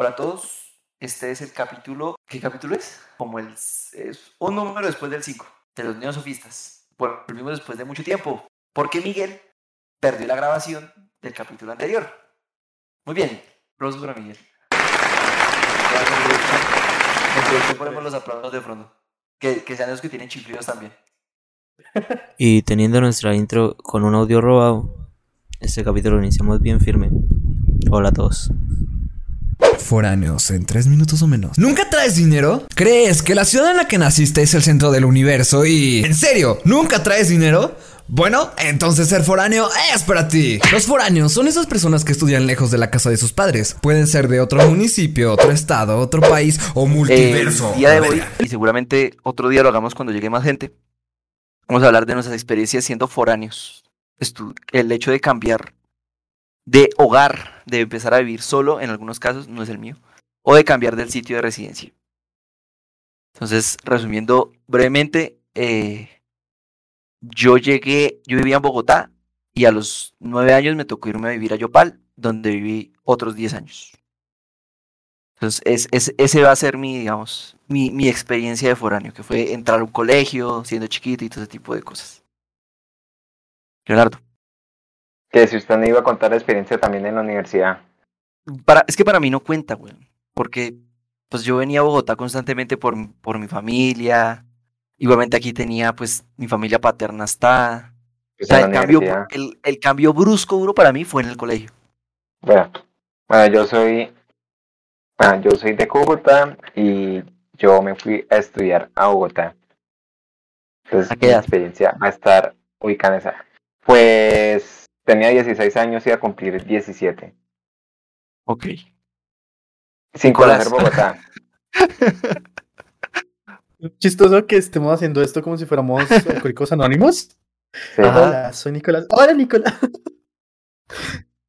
Hola a todos, este es el capítulo, ¿qué capítulo es? Como el, es un número después del 5, de los neosofistas. Volvimos después de mucho tiempo, porque Miguel perdió la grabación del capítulo anterior. Muy bien, aplausos para Miguel. Entonces ponemos los aplausos de fondo, que, que sean los que tienen chiflidos también. Y teniendo nuestra intro con un audio robado, este capítulo lo iniciamos bien firme. Hola a todos. Foráneos en tres minutos o menos. ¿Nunca traes dinero? ¿Crees que la ciudad en la que naciste es el centro del universo y... ¿En serio? ¿Nunca traes dinero? Bueno, entonces ser foráneo es para ti. Los foráneos son esas personas que estudian lejos de la casa de sus padres. Pueden ser de otro municipio, otro estado, otro país o multiverso. Día de hoy, y seguramente otro día lo hagamos cuando llegue más gente, vamos a hablar de nuestras experiencias siendo foráneos. Estu- el hecho de cambiar de hogar, de empezar a vivir solo, en algunos casos, no es el mío, o de cambiar del sitio de residencia. Entonces, resumiendo brevemente, eh, yo llegué, yo vivía en Bogotá y a los nueve años me tocó irme a vivir a Yopal, donde viví otros diez años. Entonces, es, es- ese va a ser mi, digamos, mi, mi experiencia de foráneo, que fue entrar a un colegio, siendo chiquito y todo ese tipo de cosas. Leonardo. Que si usted no iba a contar la experiencia también en la universidad. Para, es que para mí no cuenta, güey. Porque pues yo venía a Bogotá constantemente por, por mi familia. Igualmente aquí tenía pues mi familia paterna está. O Pues sea, en el cambio, el, el cambio brusco duro para mí fue en el colegio. Bueno, bueno, yo soy, bueno, yo soy de Cúcuta y yo me fui a estudiar a Bogotá. Entonces ¿A qué mi experiencia va a estar ubicada en esa. Pues tenía 16 años y iba a cumplir 17. Ok. Sin Nicolás. conocer Bogotá. Chistoso que estemos haciendo esto como si fuéramos alcohólicos anónimos. Sí. Hola, soy Nicolás. Hola, Nicolás.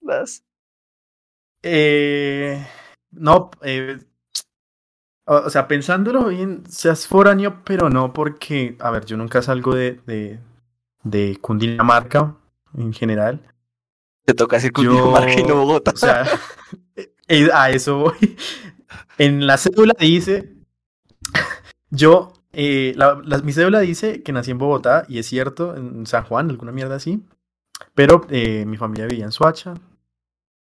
Las- Eh, no, eh, o, o sea, pensándolo bien, seas foráneo, pero no porque, a ver, yo nunca salgo de, de, de Cundinamarca en general. Te toca decir Yo- Cundinamarca y no Bogotá. O sea, eh, a eso voy. En la cédula dice, yo, eh, la, la- mi cédula dice que nací en Bogotá, y es cierto, en San Juan, alguna mierda así, pero eh, mi familia vivía en Soacha.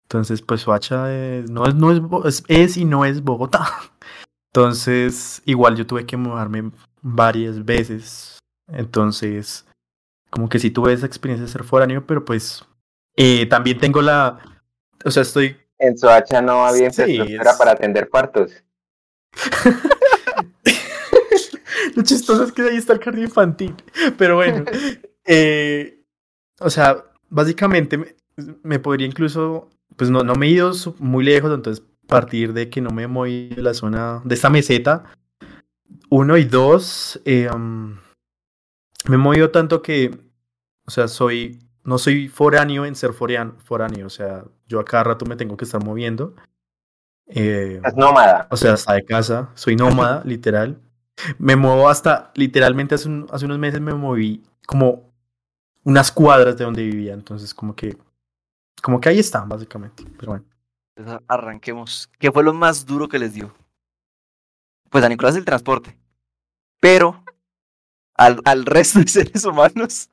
Entonces, pues Soacha no, es, no es, Bo- es, es y no es Bogotá. Entonces, igual yo tuve que mudarme varias veces. Entonces, como que sí tuve esa experiencia de ser foráneo, pero pues eh, también tengo la... O sea, estoy En Soacha no había Sí, infraestructura es- para atender partos. Lo chistoso es que ahí está el jardín infantil. Pero bueno. eh, o sea, básicamente me, me podría incluso. Pues no, no me he ido muy lejos, entonces partir de que no me he movido de la zona de esta meseta. Uno y dos. eh, um, me he movido tanto que. O sea, soy. No soy foráneo en ser forean- foráneo. O sea, yo a cada rato me tengo que estar moviendo. Eh, Es nómada. o sea, hasta de casa. Soy nómada, literal. Me muevo hasta, literalmente hace, un- hace unos meses me moví como unas cuadras de donde vivía. Entonces, como que, como que ahí están, básicamente. Pero bueno. Entonces, arranquemos. ¿Qué fue lo más duro que les dio? Pues a Nicolás el transporte. Pero al, al resto de seres humanos,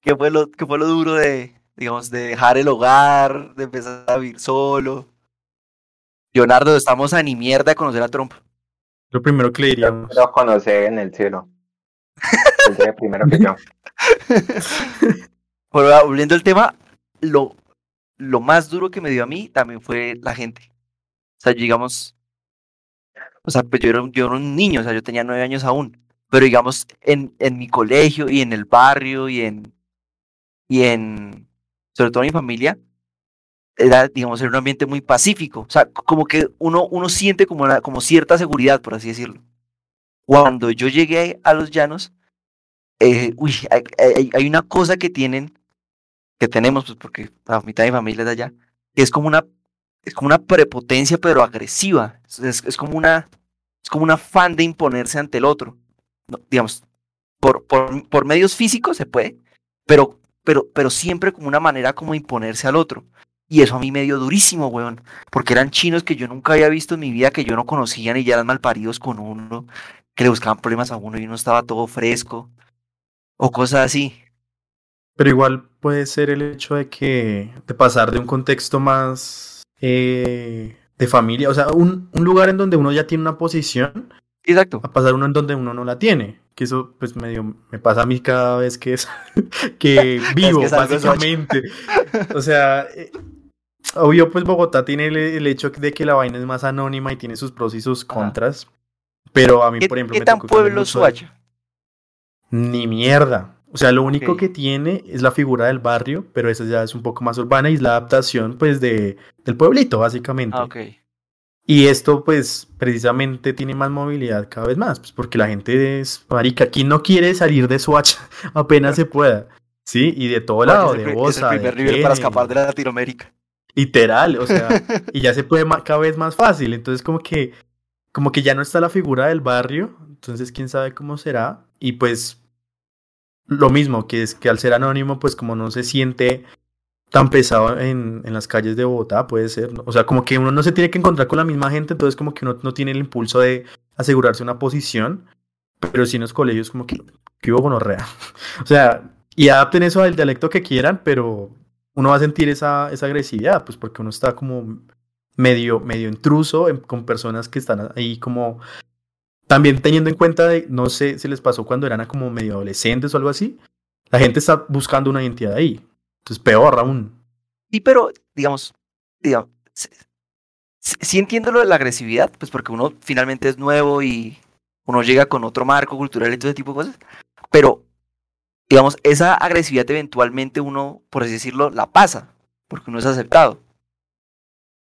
¿qué fue, lo, ¿qué fue lo duro de, digamos, de dejar el hogar, de empezar a vivir solo? Leonardo, estamos a ni mierda de conocer a Trump. Lo primero que le diríamos. lo conocí en el cielo. Llega primero que yo. Pero volviendo al tema, lo, lo más duro que me dio a mí también fue la gente. O sea, digamos, o sea, pues yo era, un- yo era un niño, o sea, yo tenía nueve años aún. Pero digamos, en, en mi colegio y en el barrio y en, y en, sobre todo en mi familia, era, digamos, era un ambiente muy pacífico. O sea, como que uno, uno siente como, una- como cierta seguridad, por así decirlo. Cuando yo llegué a los llanos, eh, uy, hay, hay- hay una cosa que tienen, que tenemos, pues porque la mitad de mi familia es de allá, que es como una, es como una prepotencia, pero agresiva. Es, es- es como una, es como un afán de imponerse ante el otro. No, digamos, por, por, por medios físicos se puede, pero, pero, pero siempre como una manera como de imponerse al otro. Y eso a mí me dio durísimo, weón. Porque eran chinos que yo nunca había visto en mi vida, que yo no conocía y ya eran malparidos con uno, que le buscaban problemas a uno y uno estaba todo fresco. O cosas así. Pero igual puede ser el hecho de que, de pasar de un contexto más eh, de familia, o sea, un, un lugar en donde uno ya tiene una posición, Exacto. a pasar uno en donde uno no la tiene. Que eso, pues, medio me pasa a mí cada vez que es que vivo, que básicamente. O sea, eh, obvio, pues Bogotá tiene el, el hecho de que la vaina es más anónima y tiene sus pros y sus contras. Pero a mí, ¿Qué, por ejemplo, qué me tan pueblo Soacha? Ni mierda. O sea, lo único que tiene es la figura del barrio, pero esa ya es un poco más urbana y es la adaptación, pues, de, del pueblito, básicamente. Ah, ok. Y esto, pues, precisamente tiene más movilidad cada vez más, pues, porque la gente es, marica, aquí no quiere salir de Soacha apenas se pueda, ¿sí? Y de todo lado, es el, de pri- es el Bosa, primer nivel para escapar de Latinoamérica. Literal, o sea, y ya se puede ma- cada vez más fácil, entonces como que, como que ya no está la figura del barrio, entonces quién sabe cómo será, y pues lo mismo, que es que al ser anónimo, pues como no se siente tan pesado en, en las calles de Bogotá, puede ser, ¿no? O sea, como que uno no se tiene que encontrar con la misma gente, entonces como que uno no tiene el impulso de asegurarse una posición, pero sí en los colegios como que, que hubo gonorrea. O sea, y adapten eso al dialecto que quieran, pero uno va a sentir esa, esa agresividad, pues porque uno está como medio, medio intruso con personas que están ahí como también teniendo en cuenta de, no sé si les pasó cuando eran como medio adolescentes o algo así, la gente está buscando una identidad ahí. Entonces, peor aún. Sí, pero, digamos, digamos, sí, sí- sí entiendo lo de la agresividad, pues porque uno finalmente es nuevo y uno llega con otro marco cultural y todo ese tipo de cosas, pero, digamos, esa agresividad eventualmente uno, por así decirlo, la pasa, porque uno es aceptado.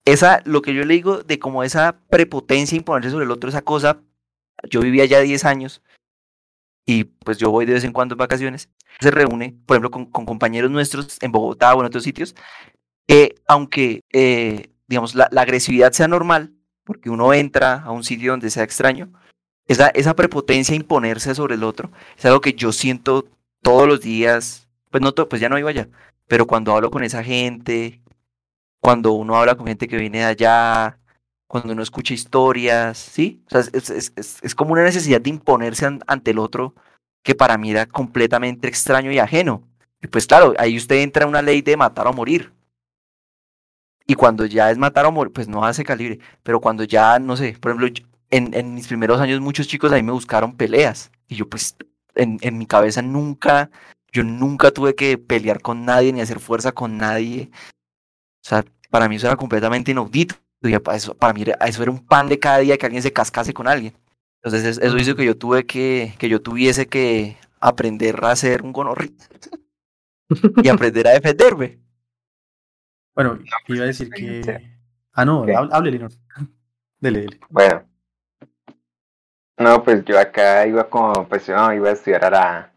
Esa, lo que yo le digo de como esa prepotencia imponerse sobre el otro, esa cosa, yo vivía ya 10 años y pues yo voy de vez en cuando en vacaciones, se reúne, por ejemplo, con, compañeros nuestros en Bogotá o en otros sitios, que aunque, eh, digamos, la, agresividad sea normal, porque uno entra a un sitio donde sea extraño, esa, prepotencia imponerse sobre el otro es algo que yo siento todos los días, pues no pues ya no iba allá, pero cuando hablo con esa gente, cuando uno habla con gente que viene de allá, cuando uno escucha historias, ¿sí? O sea, es, es- es- como una necesidad de imponerse an- ante el otro que para mí era completamente extraño y ajeno. Y pues claro, ahí usted entra en una ley de matar o morir. Y cuando ya es matar o morir, pues no hace calibre. Pero cuando ya, no sé, por ejemplo, en, en mis primeros años muchos chicos ahí me buscaron peleas. Y yo pues en, en mi cabeza nunca, yo nunca tuve que pelear con nadie ni hacer fuerza con nadie. O sea, para mí eso era completamente inaudito. Pa- eso, para mí era- eso era un pan de cada día que alguien se cascase con alguien. Entonces es- eso hizo que yo tuve que, que yo tuviese que aprender a ser un gonorri y aprender a defenderme. Bueno, iba a decir que... Ah, no, ¿Qué? hable, Linor. Dele, dele. Bueno. No, pues yo acá iba como, pues no, iba a estudiar a la,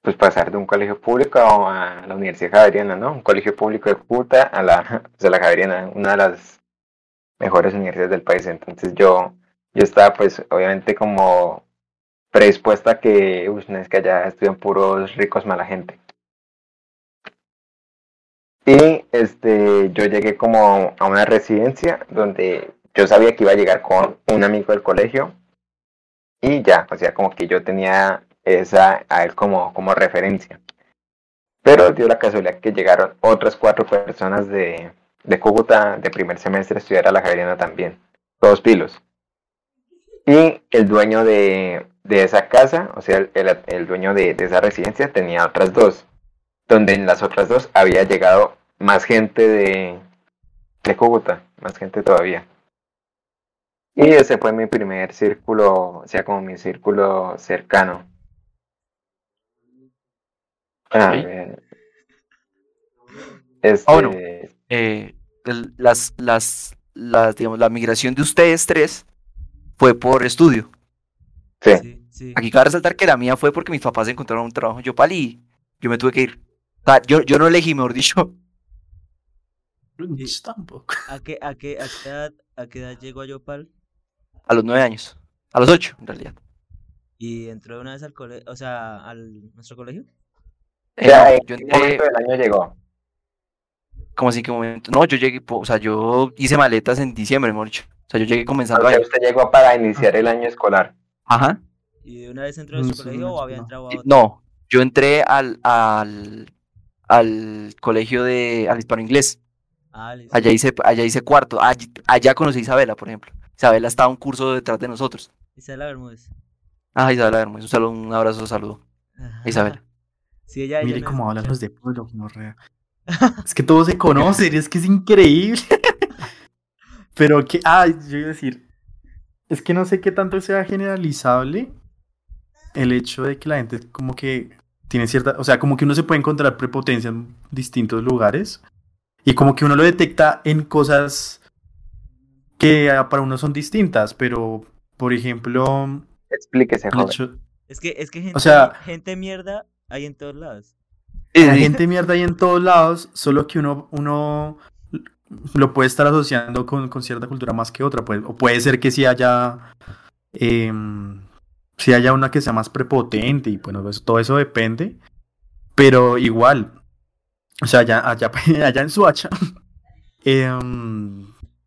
pues pasar de un colegio público a la Universidad Javeriana, ¿no? Un colegio público de Cúcuta a la, pues a la Javeriana, una de las mejores universidades del país. Entonces yo, yo estaba pues obviamente como predispuesta a que, uy, no es que allá estudian puros ricos mala gente. Y este, yo llegué como a una residencia donde yo sabía que iba a llegar con un amigo del colegio y ya, o sea, como que yo tenía esa a él como, como referencia. Pero dio la casualidad que llegaron otras cuatro personas de, de Cúcuta de primer semestre estudiar a la Javeriana también, todos pilos. Y el dueño de, de esa casa, o sea, el, el- el dueño de, de esa residencia tenía otras dos, donde en las otras dos había llegado más gente de, de Cúcuta, más gente todavía. Y ese fue mi primer círculo, o sea, como mi círculo cercano. A Ok. ver. Este. Eh, el- las, las, las, digamos, la migración de ustedes tres fue por estudio. sí, Sí, sí. Aquí cabe resaltar que la mía fue porque mis papás encontraron un trabajo en Yopal y yo me tuve que ir. O sea, yo, yo no elegí, mejor dicho. Pues Tampoco. ¿A qué, a qué, a qué edad, a qué edad llegó a Yopal? A los nueve años. A los ocho, en realidad. Y entró de una vez al colegio, o sea, al nuestro colegio. Eh, en yo entré- del año llegó. ¿Cómo así que momento? No, yo llegué, o sea, yo hice maletas en diciembre, mejor dicho. O sea, yo llegué O comenzando sea, ahí. usted llegó para iniciar el año escolar. Ajá. ¿Y de una vez entró a su colegio o no, había no. entrado a Y- otro? No, yo entré al, al, al colegio de, al hispano inglés. Ah. Allá hice, allá hice cuarto. Allí- allá conocí a Isabela, por ejemplo. Isabela estaba un curso detrás de nosotros. Isabela Bermúdez. Ah, Isabela Hermes, un saludo, un abrazo, saludo. a Isabela. Sí, ella, ella Mire cómo hablan los de pueblo, gonorrea. Es que todos se conocen, es que es increíble. Pero que, ah, yo iba a decir, es que no sé qué tanto sea generalizable el hecho de que la gente como que tiene cierta, o sea, como que uno se puede encontrar prepotencia en distintos lugares y como que uno lo detecta en cosas que para uno son distintas, pero por ejemplo, Explíquese, joven. hecho, Es que, es que gente, sea- gente mierda hay en todos lados. La gente mierda hay en todos lados, solo que uno, uno lo puede estar asociando con, con cierta cultura más que otra. Pues, o puede ser que sí haya, em, sí haya una que sea más prepotente y bueno, pues, todo eso depende. Pero igual, o sea, allá, allá, allá en Suacha, em,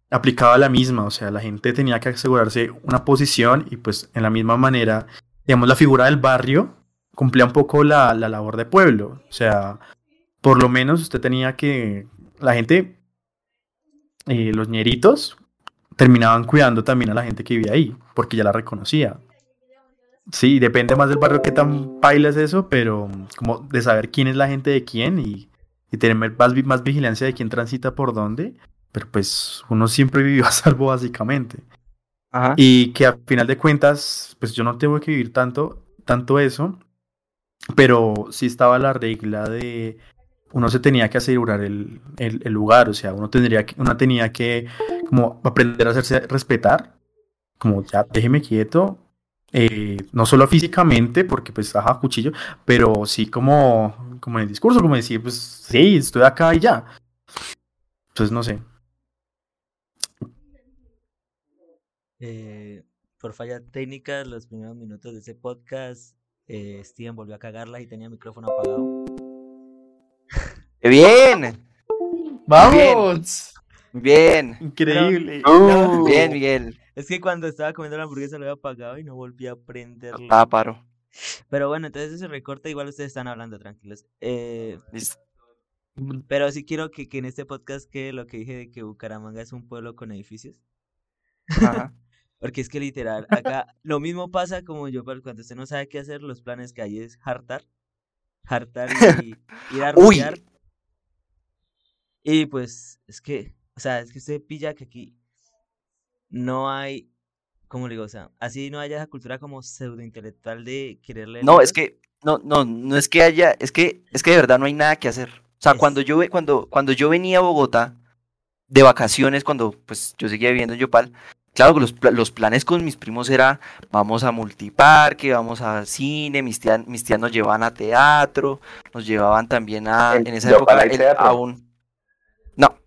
aplicaba la misma. O sea, la gente tenía que asegurarse una posición y pues en la misma manera, digamos, la figura del barrio cumplía un poco la, la labor de pueblo. O sea, por lo menos usted tenía que. La gente, eh, los ñeritos, terminaban cuidando también a la gente que vivía ahí, porque ya la reconocía. Sí, depende más del barrio que tan paila es eso, pero como de saber quién es la gente de quién y, y tener más, más vigilancia de quién transita por dónde. Pero pues uno siempre vivió a salvo básicamente. Ajá. Y que a final de cuentas, pues yo no tengo que vivir tanto, tanto eso, pero sí estaba la regla de uno se tenía que asegurar el, el, el lugar, o sea, uno tendría que, uno tenía que como aprender a hacerse respetar, como ya déjeme quieto, eh, no solo físicamente, porque pues ajá, cuchillo, pero sí como, como en el discurso, como decir, pues sí, estoy acá y ya. Entonces no sé. Eh, por falla técnica, los primeros minutos de ese podcast, eh, Steven volvió a cagarla y tenía el micrófono apagado. ¡Qué bien! ¡Vamos! Bien. Increíble. Uh, Bien, Miguel. Es que cuando estaba comiendo la hamburguesa lo había apagado y no volví a prenderlo. Estaba paro. Pero bueno, entonces ese recorte igual ustedes están hablando, tranquilos. Eh, Listo. pero sí quiero que, que en este podcast quede lo que dije de que Bucaramanga es un pueblo con edificios. Ajá. Porque es que literal, acá lo mismo pasa como yo, cuando usted no sabe qué hacer, los planes que hay es hartar. Hartar y ir a rumbear. Y pues, es que, o sea, es que usted pilla que aquí no hay, ¿cómo le digo? O sea, así no haya esa cultura como pseudo intelectual de querer leer No, es que, no, no, no es que haya, es que, es que de verdad no hay nada que hacer. O sea, Es- cuando yo, cuando, cuando yo venía a Bogotá de vacaciones, cuando pues yo seguía viviendo en Yopal, claro que los, los planes con mis primos era, vamos a multiparque, vamos al cine, mis tías, mis tías nos llevaban a teatro, nos llevaban también a, ¿En en esa época, el- a un- no,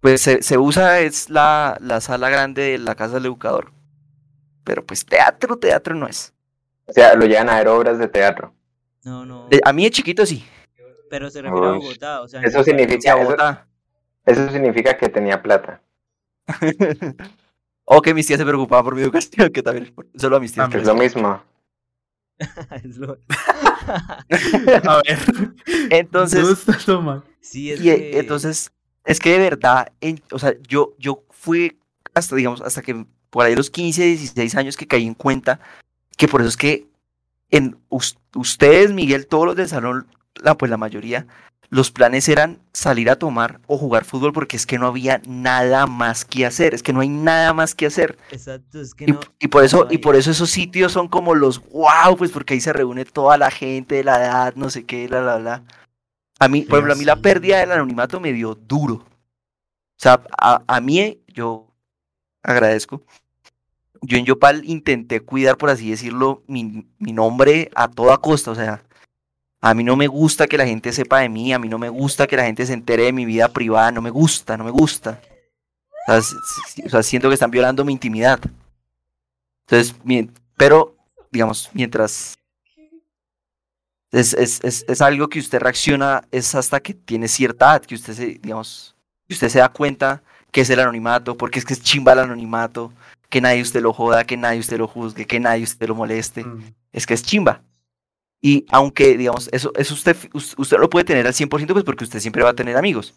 pues se, se usa, es la, la sala grande de la casa del educador, pero pues teatro, teatro no es. O sea, lo llegan a ver obras de teatro. No, no, De- a mí de chiquito sí. pero se refiere a Bogotá, o sea, Eso significa, a eso, Bogotá. eso significa que tenía plata. o que mis tías se preocupaban por mi educación, que también, solo a mis tías. Ah, es lo mismo. Es lo- A ver. Entonces. Sí, es y, eh, que... entonces, es que de verdad, en- o sea, yo, yo fui hasta, digamos, hasta que por ahí los 15, 16 años que caí en cuenta que por eso es que en us- ustedes, Miguel, todos los del salón, la, pues la mayoría, los planes eran salir a tomar o jugar fútbol porque es que no había nada más que hacer, es que no hay nada más que hacer. Exacto, es que Y, no... y por eso, no y por eso esos sitios son como los wow, pues porque ahí se reúne toda la gente de la edad, no sé qué, la la la. A mí, por ejemplo, a mí la pérdida del anonimato me dio duro. O sea, a, a mí, yo agradezco. Yo en Yopal intenté cuidar, por así decirlo, mi, mi nombre a toda costa. O sea, a mí no me gusta que la gente sepa de mí, a mí no me gusta que la gente se entere de mi vida privada, no me gusta, no me gusta. O sea, s- s- o sea, siento que están violando mi intimidad. Entonces, pero, digamos, mientras es, es, es, es algo que usted reacciona, es hasta que tiene cierta edad, que usted se, digamos, y usted se da cuenta que es el anonimato, porque es que es chimba el anonimato, que nadie usted lo joda, que nadie usted lo juzgue, que nadie usted lo moleste, Mm. es que es chimba. Y aunque, digamos, eso, eso usted, us- usted lo puede tener al 100%, pues porque usted siempre va a tener amigos.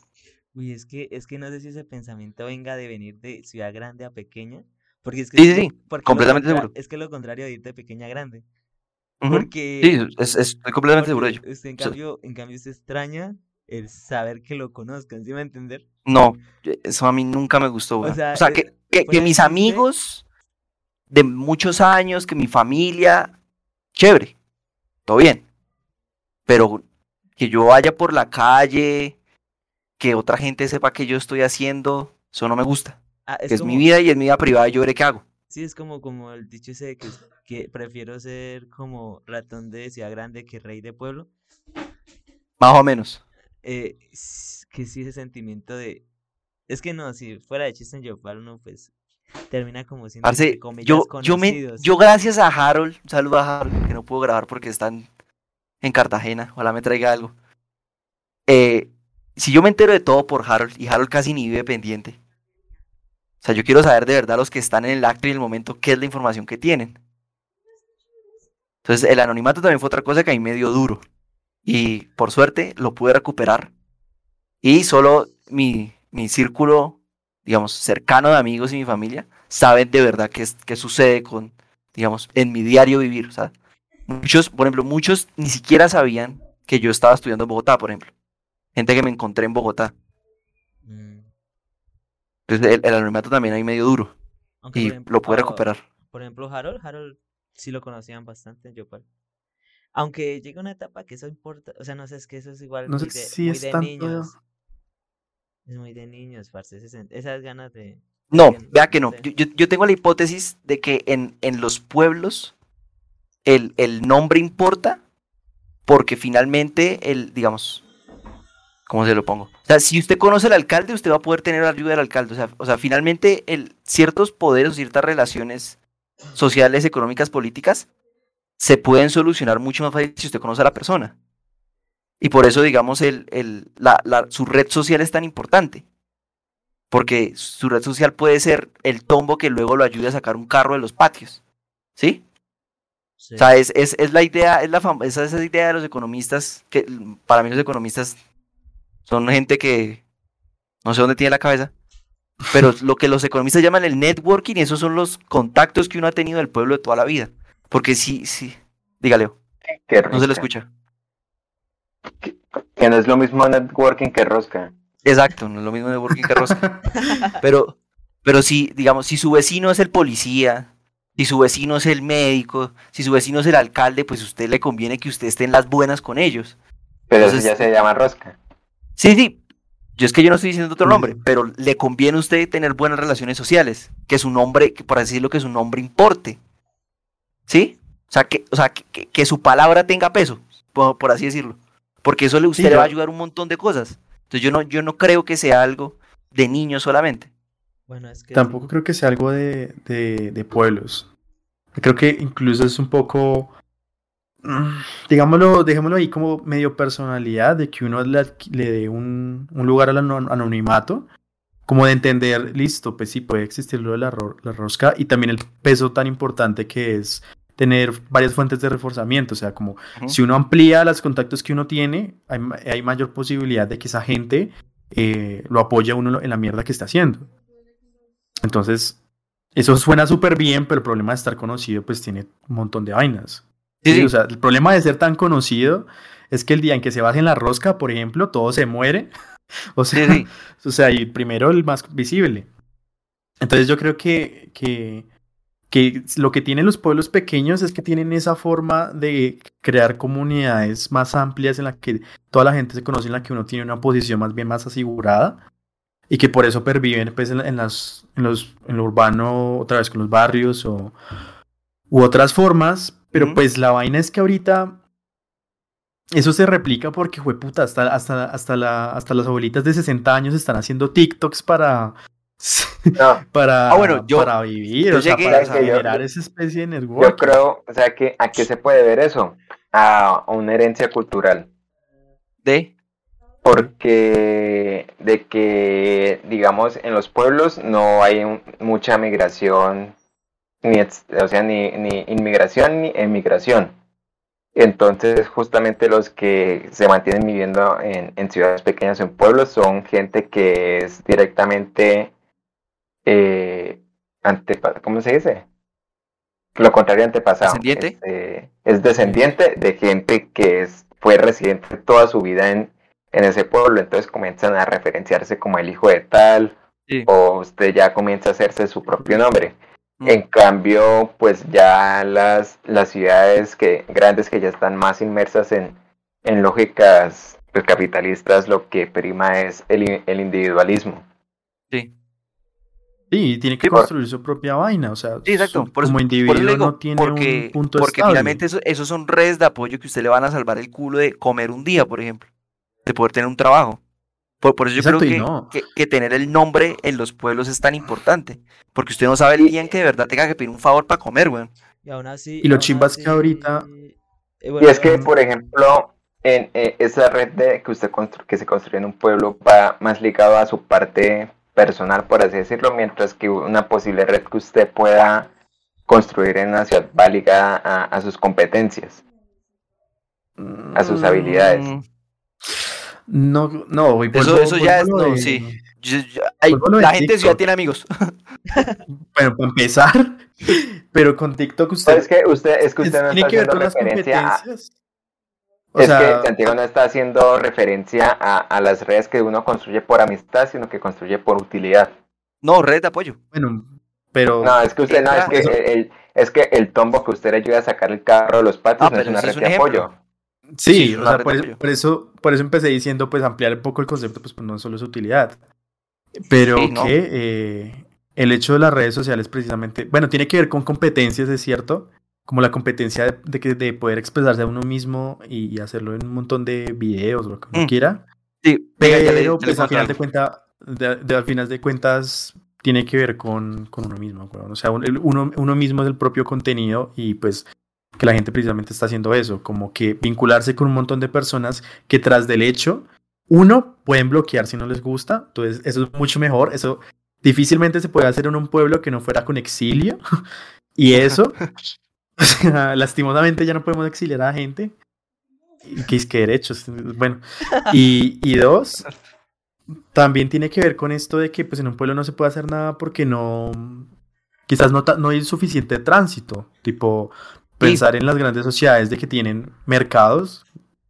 Uy, es que, es que no sé si ese pensamiento venga de venir de ciudad grande a pequeña. Porque es que Sí, sí, sí, porque completamente seguro. Es que lo contrario de ir de pequeña a grande. Porque, Sí, es- es- estoy completamente seguro de ello. usted en O cambio, en cambio usted extraña el saber que lo conozcan, ¿sí me va a entender? No, eso a mí nunca me gustó. O sea, sea, eh, que, que, mis amigos de muchos años, que mi familia, chévere, todo bien. Pero que yo vaya por la calle, que otra gente sepa que yo estoy haciendo, eso no me gusta. Ah, Que es mi como- vida y es mi vida privada y yo veré qué hago. Sí, es como, como el dicho ese de que, que prefiero ser como ratón de ciudad grande que rey de pueblo. Más o menos. eh, que sí ese sentimiento de... Es que no, si fuera de chiste en Yopal uno pues termina como siendo yo, yo, me, yo gracias a Harold, un saludo a Harold, que no puedo grabar porque están en Cartagena, ojalá me traiga algo. Eh, si yo me entero de todo por Harold, y Harold casi ni vive pendiente, o sea, yo quiero saber de verdad los que están en el acto y en el momento qué es la información que tienen. Entonces, el anonimato también fue otra cosa que a mí me dio duro. Y por suerte lo pude recuperar. Y solo mi, mi círculo, digamos, cercano de amigos y mi familia saben de verdad qué, es- qué sucede con, digamos, en mi diario vivir. O sea, muchos, por ejemplo, muchos ni siquiera sabían que yo estaba estudiando en Bogotá, por ejemplo. Gente que me encontré en Bogotá. Mm, Entonces, el, el anonimato también ahí medio duro. aunque, Y ejemplo, lo pude recuperar. Por ejemplo, Harold, Harold sí lo conocían bastante en Yopal. Aunque llega una etapa que eso importa, o sea, no sé, es que eso es igual No muy sé de, si muy es de tanto- niños. Es muy de niños, parce, esas ganas de... No, vea que no. Yo, yo- yo tengo la hipótesis de que en, en los pueblos el, el nombre importa porque finalmente el, digamos, ¿cómo se lo pongo? O sea, si usted conoce al alcalde, usted va a poder tener la ayuda del alcalde. O sea, o sea finalmente el, ciertos poderes o ciertas relaciones sociales, económicas, políticas, se pueden solucionar mucho más fácil si usted conoce a la persona. Y por eso, digamos, el, el, la, la- su red social es tan importante. Porque su red social puede ser el tombo que luego lo ayude a sacar un carro de los patios. ¿Sí? Sí. O sea, es, es, es la idea, es la esa, esa idea de los economistas, que para mí los economistas son gente que no sé dónde tiene la cabeza, pero lo que los economistas llaman el networking, esos son los contactos que uno ha tenido del pueblo de toda la vida. Porque sí, sí, dígale, no se le rosca. escucha. Que no es lo mismo networking que rosca. Exacto, no es lo mismo networking que rosca. Pero, pero si, digamos, si su vecino es el policía, si su vecino es el médico, si su vecino es el alcalde, pues a usted le conviene que usted esté en las buenas con ellos. Pero Entonces- eso ya se llama rosca. Sí, sí. Yo es que yo no estoy diciendo otro Mm. nombre, pero le conviene a usted tener buenas relaciones sociales, que su nombre, que por así decirlo, que su nombre importe. ¿Sí? O sea, que, o sea, que, que- que su palabra tenga peso, por, por así decirlo. Porque eso le, usted Sí, le va a ayudar un montón de cosas. Entonces yo no, yo no creo que sea algo de niños solamente. Bueno, es que... Tampoco creo que sea algo de, de, de pueblos. Creo que incluso es un poco, mm, digámoslo, dejémoslo ahí como medio personalidad, de que uno le, dé un, un lugar al ano- anonimato, como de entender, listo, pues sí puede existir lo de la, ro- la rosca y también el peso tan importante que es tener varias fuentes de reforzamiento, o sea, como Ujú. si uno amplía los contactos que uno tiene, hay, hay mayor posibilidad de que esa gente eh, lo apoye a uno en la mierda que está haciendo. Entonces, eso suena súper bien, pero el problema de estar conocido, pues tiene un montón de vainas. Sí, Sí. O sea, el problema de ser tan conocido es que el día en que se baje en la rosca, por ejemplo, todo se muere. O sea, sí. o sea, y primero el más visible. Entonces yo creo que, que, que lo que tienen los pueblos pequeños es que tienen esa forma de crear comunidades más amplias en la que toda la gente se conoce, en la que uno tiene una posición más bien más asegurada y que por eso perviven pues en, en las, en, los, en lo urbano, otra vez con los barrios o, u otras formas. Pero pues la vaina es que ahorita eso se replica porque, fue puta, hasta, hasta, hasta, la, hasta las abuelitas de 60 años están haciendo TikToks para, No, para, Ah, bueno, yo- para vivir, yo o sea, llegué- para o sea, yo- generar esa especie de network. yo creo, o sea, que ¿a qué se puede ver eso? A una herencia cultural. De. porque de que, digamos, en los pueblos no hay un- mucha migración, ni, o sea, ni, ni inmigración ni emigración. Entonces, justamente los que se mantienen viviendo en, en ciudades pequeñas o en pueblos son gente que es directamente, eh, antepa- ¿cómo se dice? Lo contrario, antepasado. ¿Descendiente? Este, es descendiente de gente que es, fue residente toda su vida en, en ese pueblo, entonces comienzan a referenciarse como el hijo de tal, Sí. o usted ya comienza a hacerse su propio nombre. Mm. En cambio, pues ya las, las ciudades que, grandes que ya están más inmersas en, en lógicas pues, capitalistas, lo que prima es el, el individualismo. Sí. Sí, tiene que Sí, por- construir su propia vaina, o sea, Sí, exacto. su- Por eso, como por individuo eso le digo, no tiene porque, un punto porque estable. finalmente eso, esos son redes de apoyo que usted le van a salvar el culo de comer un día, por ejemplo, de poder tener un trabajo. Por, por eso yo Exacto, y creo que, no. que, que tener el nombre en los pueblos es tan importante, porque usted no sabe el día en que de verdad tenga que pedir un favor para comer, weón. Y aún así. Y lo aún chimba es que así- ahorita- eh, Y es que, aún- por ejemplo, en eh, esa red de, que usted constru- que se construye en un pueblo va más ligado a su parte personal, por así decirlo, mientras que una posible red que usted pueda construir en una ciudad va ligada a, a sus competencias, a sus habilidades. Mm, No, no, voy por Eso- eso ya es- no, de- sí. yo- yo- de la gente de ciudad TikTok. tiene amigos. Bueno, para empezar, pero con TikTok usted, Pero es que usted, es que usted no tiene está que ver haciendo con las referencia a, competencias. O es sea, que Santiago no está haciendo referencia a, a las redes que uno construye por amistad, sino que construye por utilidad. No, red de apoyo. bueno, pero No, es que usted no, es que el, el- es que el tombo que usted le ayuda a sacar el carro de los patios Ah, no es una red es un de ejemplo. apoyo. Sí, Sí, o sea, por, por eso, por eso empecé diciendo, pues ampliar un poco el concepto, pues, pues no solo es utilidad. Pero Sí, ¿no? que eh, el hecho de las redes sociales precisamente, bueno, tiene que ver con competencias, es cierto, como la competencia de, de, que- de poder expresarse a uno mismo y, y hacerlo en un montón de videos, lo que uno Mm. quiera. Sí, ya le- ya Pero le pues al final de cuenta, de, de- al final de cuentas tiene que ver con, con uno mismo, weón. O sea, uno, uno mismo es el propio contenido y pues que la gente precisamente está haciendo eso, como que vincularse con un montón de personas que tras del hecho, uno, pueden bloquear si no les gusta, entonces eso es mucho mejor, eso difícilmente se puede hacer en un pueblo que no fuera con exilio y eso, o sea, lastimosamente ya no podemos exiliar a la gente. Que es que derechos, bueno. Y, y dos, también tiene que ver con esto de que pues en un pueblo no se puede hacer nada porque no, quizás no, no hay suficiente tránsito, tipo pensar en las grandes sociedades de que tienen mercados,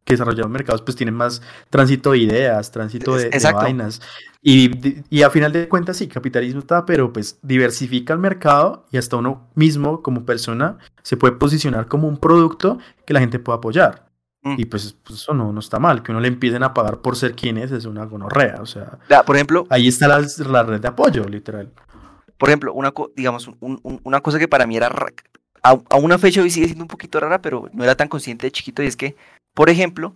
que desarrollaron mercados pues tienen más tránsito de ideas, tránsito de, de vainas. Y, y a final de cuentas sí, capitalismo está, pero pues diversifica el mercado y hasta uno mismo como persona se puede posicionar como un producto que la gente pueda apoyar. Mm. Y pues, pues, eso no, no está mal, que uno le empiecen a pagar por ser quien es, es una gonorrea, o sea, Ya, por ejemplo, ahí está la, la red de apoyo, literal. por ejemplo, una, digamos, un- un- una cosa que para mí era, ra- a, a una fecha hoy sigue siendo un poquito rara, pero no era tan consciente de chiquito, y es que, por ejemplo,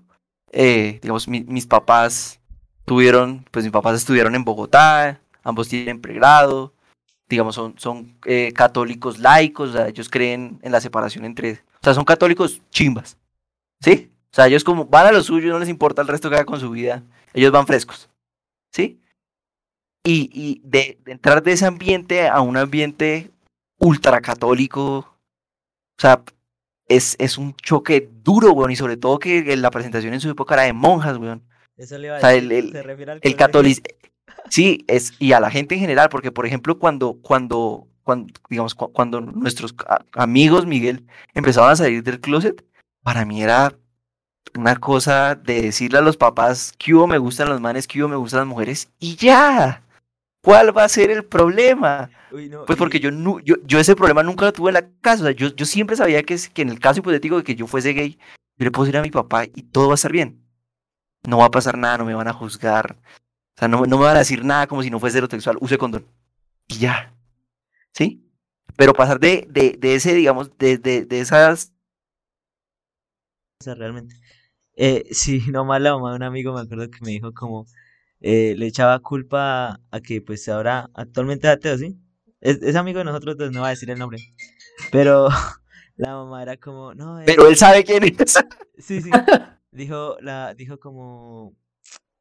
eh, digamos, mi- mis papás tuvieron, pues mis papás estuvieron en Bogotá, ambos tienen pregrado, digamos, son, son eh, católicos laicos, ellos creen en la separación entre, o sea, son católicos chimbas, ¿sí? O sea, ellos como van a lo suyo, no les importa el resto que haga con su vida, ellos van frescos, ¿sí? Y, y de, de entrar de ese ambiente a un ambiente ultracatólico, o sea, es, es un choque duro, weón, y sobre todo que la presentación en su época era de monjas, weón. Eso le iba a o sea, decir, el- el- se refiere al El catolicismo, sí, es, y a la gente en general, porque por ejemplo, cuando, cuando, cuando digamos, cu- cuando nuestros amigos, Miguel, empezaban a salir del closet, para mí era una cosa de decirle a los papás que hubo me gustan los manes, que hubo me gustan las mujeres, y ya. ¿Cuál va a ser el problema? Uy, no, Pues y- porque yo, yo, yo ese problema nunca lo tuve en la casa. O sea, yo, yo siempre sabía que, que en el caso hipotético de que yo fuese gay, yo le puedo decir a mi papá y todo va a estar bien. No va a pasar nada, no me van a juzgar. O sea, no, no me van a decir nada como si no fuese heterosexual. Use condón. Y ya. ¿Sí? Pero pasar de, de, de ese, digamos, de, de, de esas... o sea, realmente. Eh, sí, nomás la mamá de un amigo me acuerdo que me dijo como eh, le echaba culpa a, que pues ahora actualmente es ateo, ¿sí? Es, es amigo de nosotros, entonces no va a decir el nombre. Pero la mamá era como, no, eh, Pero él sabe quién es. sí, sí. Dijo, la, dijo como,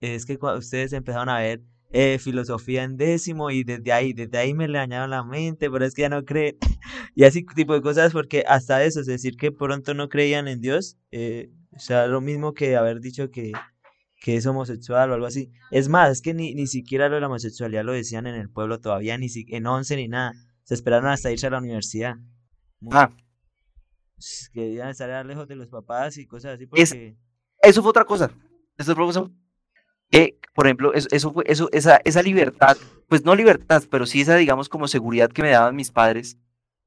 es que cua- ustedes empezaron a ver eh, filosofía en décimo y desde ahí, desde ahí me le dañaron la mente, pero es que ya no creen. Y así tipo de cosas, porque hasta eso, es decir, que pronto no creían en Dios, eh, o sea, lo mismo que haber dicho que, que es homosexual o algo así. Es más, es que ni, ni siquiera lo de la homosexualidad lo decían en el pueblo todavía, ni si, en once ni nada. Se esperaron hasta irse a la universidad. Muy- Ah, Querían estar lejos de los papás y cosas así Es- eso fue otra cosa. Eso fue otra cosa. Que, por ejemplo, eso, eso fue, eso, esa, esa libertad, pues no libertad, pero sí esa, digamos, como seguridad que me daban mis padres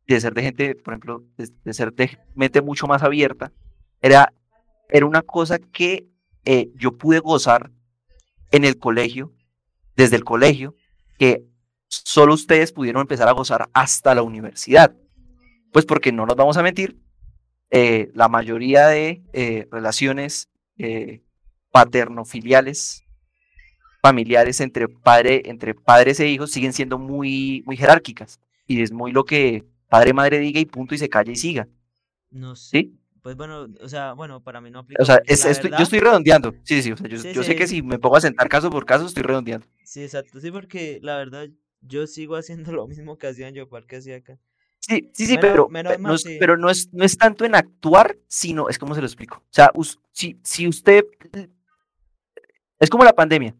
de ser de gente, por ejemplo, de, de ser de mente mucho más abierta, era, era una cosa que eh, yo pude gozar en el colegio, desde el colegio, que solo ustedes pudieron empezar a gozar hasta la universidad. Pues porque no nos vamos a mentir, eh, la mayoría de eh, relaciones eh, paternofiliales, familiares entre, padre, entre padres e hijos siguen siendo muy, muy jerárquicas. Y es muy lo que padre, madre diga y punto y se calla y siga. No sé. ¿Sí? Pues bueno, o sea, bueno, para mí no aplica O sea, es- estoy- yo estoy redondeando. Sí, sí, o sea, yo, Sí, yo sé que si me pongo a sentar caso por caso, estoy redondeando. Sí, exacto, sí, porque la verdad yo sigo haciendo lo mismo que hacían yo, que hacía acá. Sí, sí, sí, Menos- pero, menos no sí. pero no es, no es tanto en actuar, sino, es como se lo explico. O sea, us- si, si usted, es como la pandemia,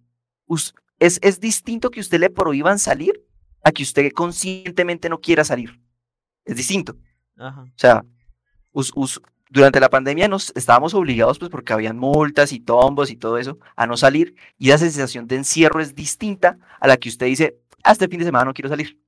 us- es, es distinto que usted le prohíban salir a que usted conscientemente no quiera salir. Es distinto. Ajá. O sea, us- us- durante la pandemia nos estábamos obligados, pues porque habían multas y tombos y todo eso, a no salir. Y la sensación de encierro es distinta a la que usted dice, ah, este fin de semana no quiero salir.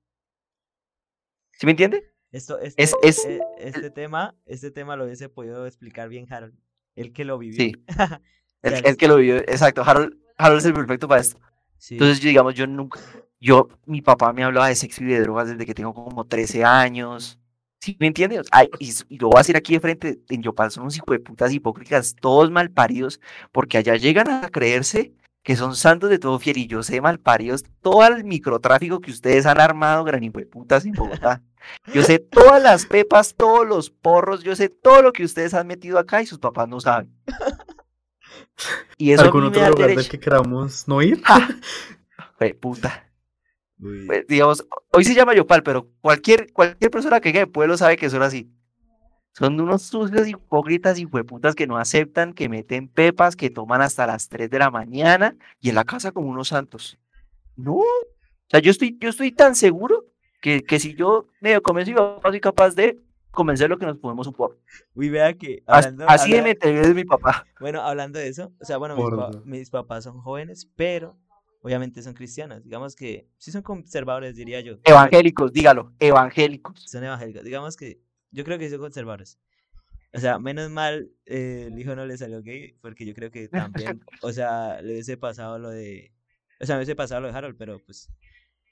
¿Sí me entiende? Esto, este, Es- es- eh, este tema, este tema lo hubiese podido explicar bien Harold, el que lo vivió. Sí. El, el que lo vivió, exacto. Harold, Harold es el perfecto para esto. sí. Entonces, digamos, yo nunca, yo, mi papá me hablaba de sexo y de drogas desde que tengo como 13 años. ¿Sí me entiendes? Ay, y, lo voy a decir aquí de frente, en Yopal son unos hijos de putas hipócritas, todos malparidos, porque allá llegan a creerse que son santos de todo fiel, y yo sé malparidos, todo el microtráfico que ustedes han armado, gran hijo de putas en Bogotá. Yo sé todas las pepas, todos los porros, yo sé todo lo que ustedes han metido acá y sus papás no saben. Y eso a ¿Algún mí me otro da lugar del que queramos no ir? Jue puta. Pues, digamos, hoy se llama Yopal, pero cualquier, cualquier persona que venga de pueblo sabe que son así. Son unos sucios hipócritas y hueputas que no aceptan, que meten pepas, que toman hasta las 3 de la mañana y en la casa como unos santos. No. O sea, yo estoy, yo estoy tan seguro que, que si yo medio convenzo mi papá, soy capaz de convencerlo que nos podemos un poco. uy, vea que As- hablando, Así de mentalidad es mi papá. bueno, hablando de eso, o sea, bueno, mis, pa- mis papás son jóvenes, pero obviamente son cristianos, digamos que sí son conservadores, diría yo. Evangélicos, dígalo, evangélicos. son evangélicos. Digamos que yo creo que son conservadores. O sea, menos mal eh, el hijo no le salió gay, porque yo creo que también, o sea, le hubiese pasado lo de, o sea, me hubiese pasado lo de Harold, pero pues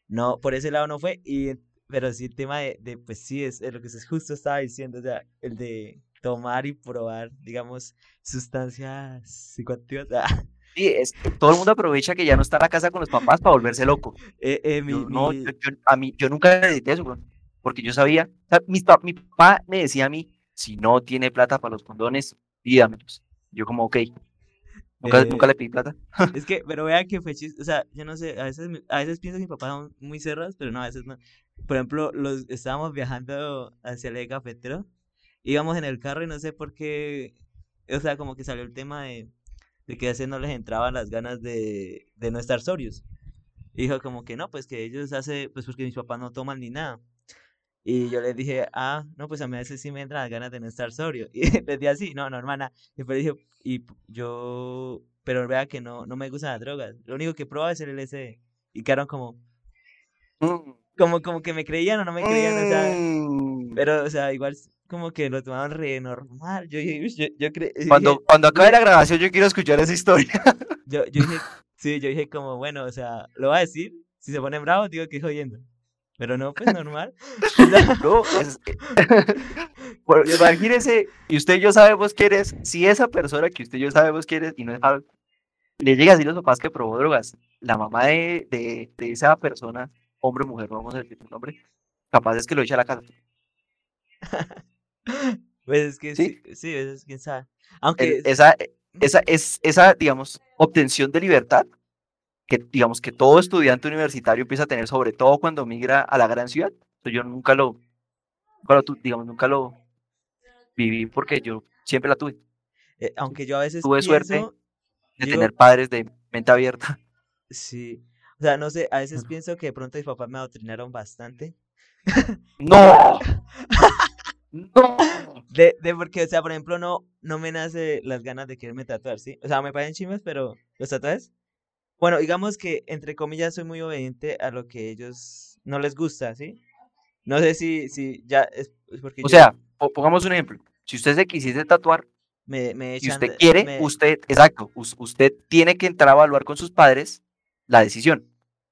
no, por ese lado no fue. Y, pero sí el tema de, de, pues sí, es, es lo que se justo estaba diciendo, o sea, el de tomar y probar, digamos, sustancias psicoactivas. Sí, es que todo el mundo aprovecha que ya no está en la casa con los papás para volverse loco. eh, eh, mi, Yo, no, mi- yo, yo- a mí, yo nunca necesité eso, porque yo sabía, o sea, mi papá me decía a mí, si no tiene plata para los condones, pídamelos. Yo como, ok, nunca, nunca Eh, le pedí plata. Es que, pero vea que fue chis- o sea, yo no sé, a veces, a veces pienso que mis papás son muy cerrados, pero no, a veces no. Por ejemplo, los, estábamos viajando hacia el cafetero, íbamos en el carro y no sé por qué, o sea, como que salió el tema de, de que veces no les entraban las ganas de, de no estar sobrios. Y dijo como que no, pues que ellos hace, pues porque mis papás no toman ni nada. Y yo les dije, ah, no, pues a mí a veces sí me entran las ganas de no estar sobrio. Y les dije así, no, no, hermana. Y después dije, y yo, pero vea que no, no me gustan las drogas. Lo único que pruebo es el LSD. Y quedaron como, Mm, como, como que me creían o no me creían, o sea, mm. pero, o sea, igual como que lo tomaban re normal. Yo dije, "Ush, yo, yo, cre- dije- Cuando, cuando acabe la grabación, yo quiero escuchar esa historia. yo, yo dije, sí, yo dije como, bueno, o sea, lo voy a decir. Si se ponen bravos, digo que jodiendo. Pero no, pues normal. No, es- Bueno, imagínese, y usted y yo sabemos quién es, si esa persona que usted y yo sabemos quién es, y no es Harold, le llega a decir a los papás que probó drogas, la mamá de, de, de esa persona, hombre o mujer, no vamos a decir el nombre, capaz es que lo echa a la casa. Pues es que ¿Sí? sí, sí, es quién sabe. El- Aunque, esa, esa, es, esa, digamos, obtención de libertad que, digamos, que todo estudiante universitario empieza a tener, sobre todo cuando migra a la gran ciudad. Yo nunca lo, lo tu- digamos, nunca lo viví porque yo siempre la tuve, Eh, aunque yo a veces Tuve suerte pienso, de digo, tener padres de mente abierta. sí, o sea, no sé, a veces Ujú. pienso que de pronto mis papás me adoctrinaron bastante. ¡No! ¡No! De, de porque, o sea, por ejemplo, no, no me nace las ganas de quererme tatuar, ¿sí? O sea, me parecen chimas, pero los tatuajes. Bueno, digamos que, entre comillas, soy muy obediente a lo que ellos no les gusta, ¿sí? No sé si, si ya es, porque O yo sea, po- pongamos un ejemplo. Si usted se quisiese tatuar me, me echan usted de- quiere, me- usted, exacto, us- usted tiene que entrar a evaluar con sus padres la decisión.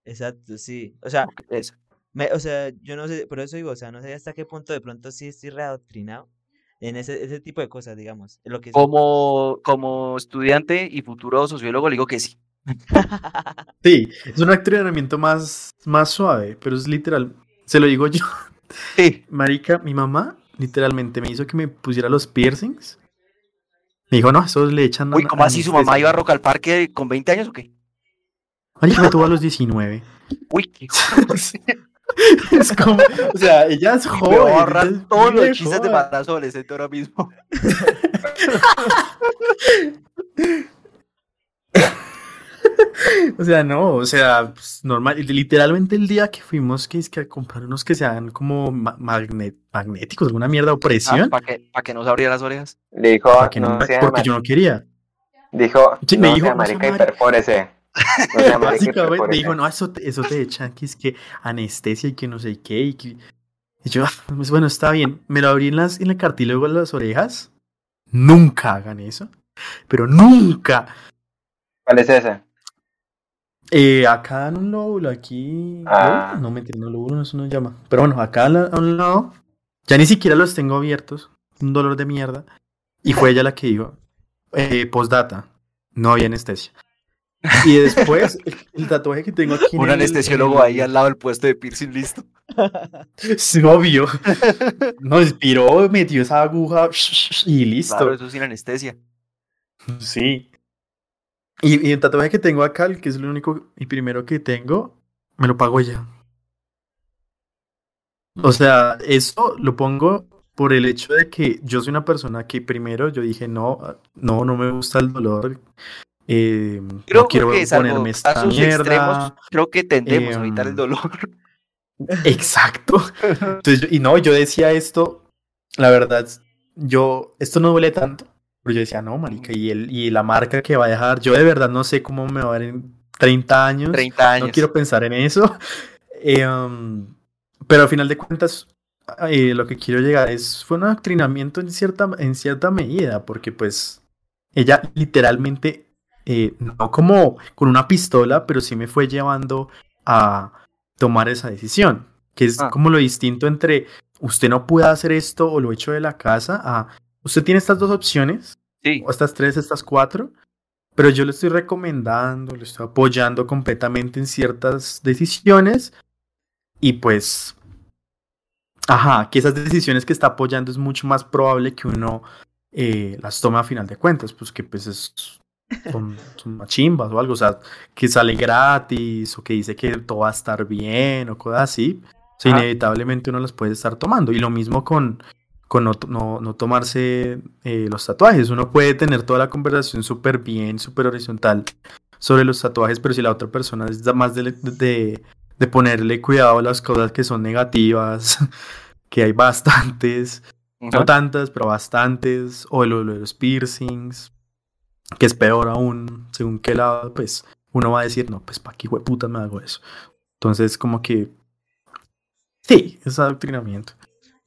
Exacto, sí. O sea, porque es- me, o sea, yo no sé, por eso digo, o sea, no sé hasta qué punto de pronto sí estoy readoctrinado en ese, ese tipo de cosas, digamos. Lo que es- como, como estudiante y futuro sociólogo, le digo que sí. Sí, es un entrenamiento más, más suave, pero es literal. Se lo digo yo. Sí. Marica, mi mamá literalmente me hizo que me pusiera los piercings. Me dijo, no, eso le echan. Uy, ¿cómo así su mamá iba a anestesia". Rock al Parque con 20 años o qué? Marica, me tuvo a los 19. Uy, qué es como, o sea, ella es me joven. voy a ella ahorrar es todos los chistes de joven. embarazo adolescente ahora mismo. O sea, no, o sea, pues, normal. Literalmente el día que fuimos que, es que a comprar unos que sean como ma- magnéticos, alguna mierda o presión, para que, pa' que no se abriera las orejas. Le dijo, para que no, no sea porque yo no quería. dijo, Sí, me no dijo, sea no sea marica y marica. perfórese. No sea Básicamente me dijo, no, eso eso te echan, que es que anestesia y que no sé qué. Y, que- y yo, "Ah, pues bueno, está bien. Me lo abrí en, las, en el cartílago de las orejas. Nunca hagan eso. Pero nunca. ¿Cuál es ese? Eh, acá en un lóbulo, aquí. Ah. lóbulo, No, mentira, no lóbulo, no, eso no se llama. Pero bueno, acá a un lado. Ya ni siquiera los tengo abiertos. Un dolor de mierda. Y fue ella la que dijo. Eh, postdata. No había anestesia. Y después, el, tatuaje que tengo aquí. Un el- anestesiólogo ahí al lado del puesto de piercing listo. Es obvio. Nos inspiró, metió esa aguja y listo. Claro, eso sin anestesia. Sí. Y, y el tatuaje que tengo acá, el que es el único y primero que tengo, me lo pago ella. O sea, eso lo pongo por el hecho de que yo soy una persona que primero yo dije, no, no, no me gusta el dolor. Eh, Creo no quiero que ponerme esta casos extremos, mierda. creo que tendemos a evitar el em, dolor. Exacto. Entonces, y no, yo decía esto, la verdad, yo, esto no duele tanto, pero yo decía, no, marica, y, el, y la marca que va a dejar, yo de verdad no sé cómo me va a ver en 30 años, 30 años. no quiero pensar en eso, Eh, um, pero al final de cuentas, eh, lo que quiero llegar es, fue un adoctrinamiento en cierta, en cierta medida, porque pues ella literalmente, eh, no como con una pistola, pero sí me fue llevando a tomar esa decisión, que es Ah. como lo distinto entre usted no puede hacer esto o lo echo de la casa a usted tiene estas dos opciones, Sí, o estas tres, estas cuatro, pero yo le estoy recomendando, le estoy apoyando completamente en ciertas decisiones y pues, ajá, que esas decisiones que está apoyando es mucho más probable que uno eh, las tome a final de cuentas, pues que pues es, son, son machimbas o algo, o sea, que sale gratis o que dice que todo va a estar bien o cosas así, o sea, Ajá. inevitablemente uno las puede estar tomando. Y lo mismo con, con no, no, no tomarse eh, los tatuajes. Uno puede tener toda la conversación súper bien, súper horizontal sobre los tatuajes, pero si la otra persona es más de, de, de ponerle cuidado a las cosas que son negativas, que hay bastantes, no Ajá. tantas, pero bastantes, o lo, lo de los piercings, que es peor aún, según qué lado, pues uno va a decir, no, pues pa' qué puta me hago eso. Entonces, como que, sí, es adoctrinamiento.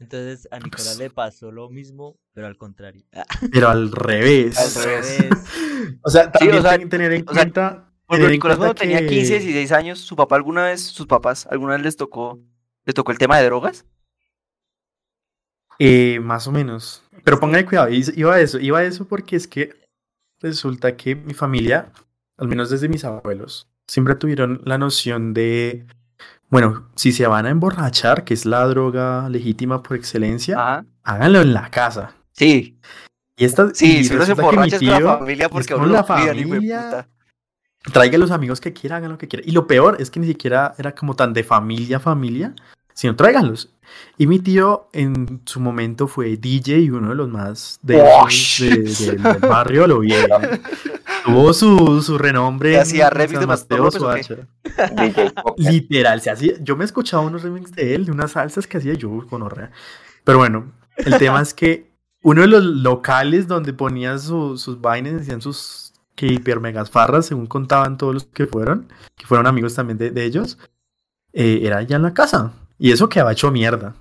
Entonces a Nicolás le pasó lo mismo, pero al contrario. Pero al revés. Al revés. O sea, también o sea, ten- tener en o sea, cuenta. Porque Nicolás cuando cuenta tenía 15, que- 16 años, su papá alguna vez, sus papás, alguna vez les tocó, les tocó el tema de drogas. Eh, más o menos. Pero póngale cuidado, iba a eso, iba a eso porque es que resulta que mi familia, al menos desde mis abuelos, siempre tuvieron la noción de, bueno, si se van a emborrachar, que es la droga legítima por excelencia, Ajá. háganlo en la casa. Sí. Y esta, Sí, y si uno se emborracha es con la familia porque uno la familia. traiga los amigos que quiera, hagan lo que quiera. Y lo peor es que ni siquiera era como tan de familia, familia, sino tráiganlos. Y mi tío en su momento fue DJ y uno de los más de, de- de- del barrio, lo vieron. Tuvo su, su renombre. ¿Qué en hacía, remix de Mateo. DJ Pop. Literal, se hacía. Yo me escuchaba unos remix de él, de unas salsas que hacía yo con horror. Pero bueno, el tema es que uno de los locales donde ponían su- sus vainas, hacían sus que hiper megas farras, según contaban todos los que fueron, que fueron amigos también de, de ellos, eh, era allá en la casa. Y eso quedaba hecho mierda.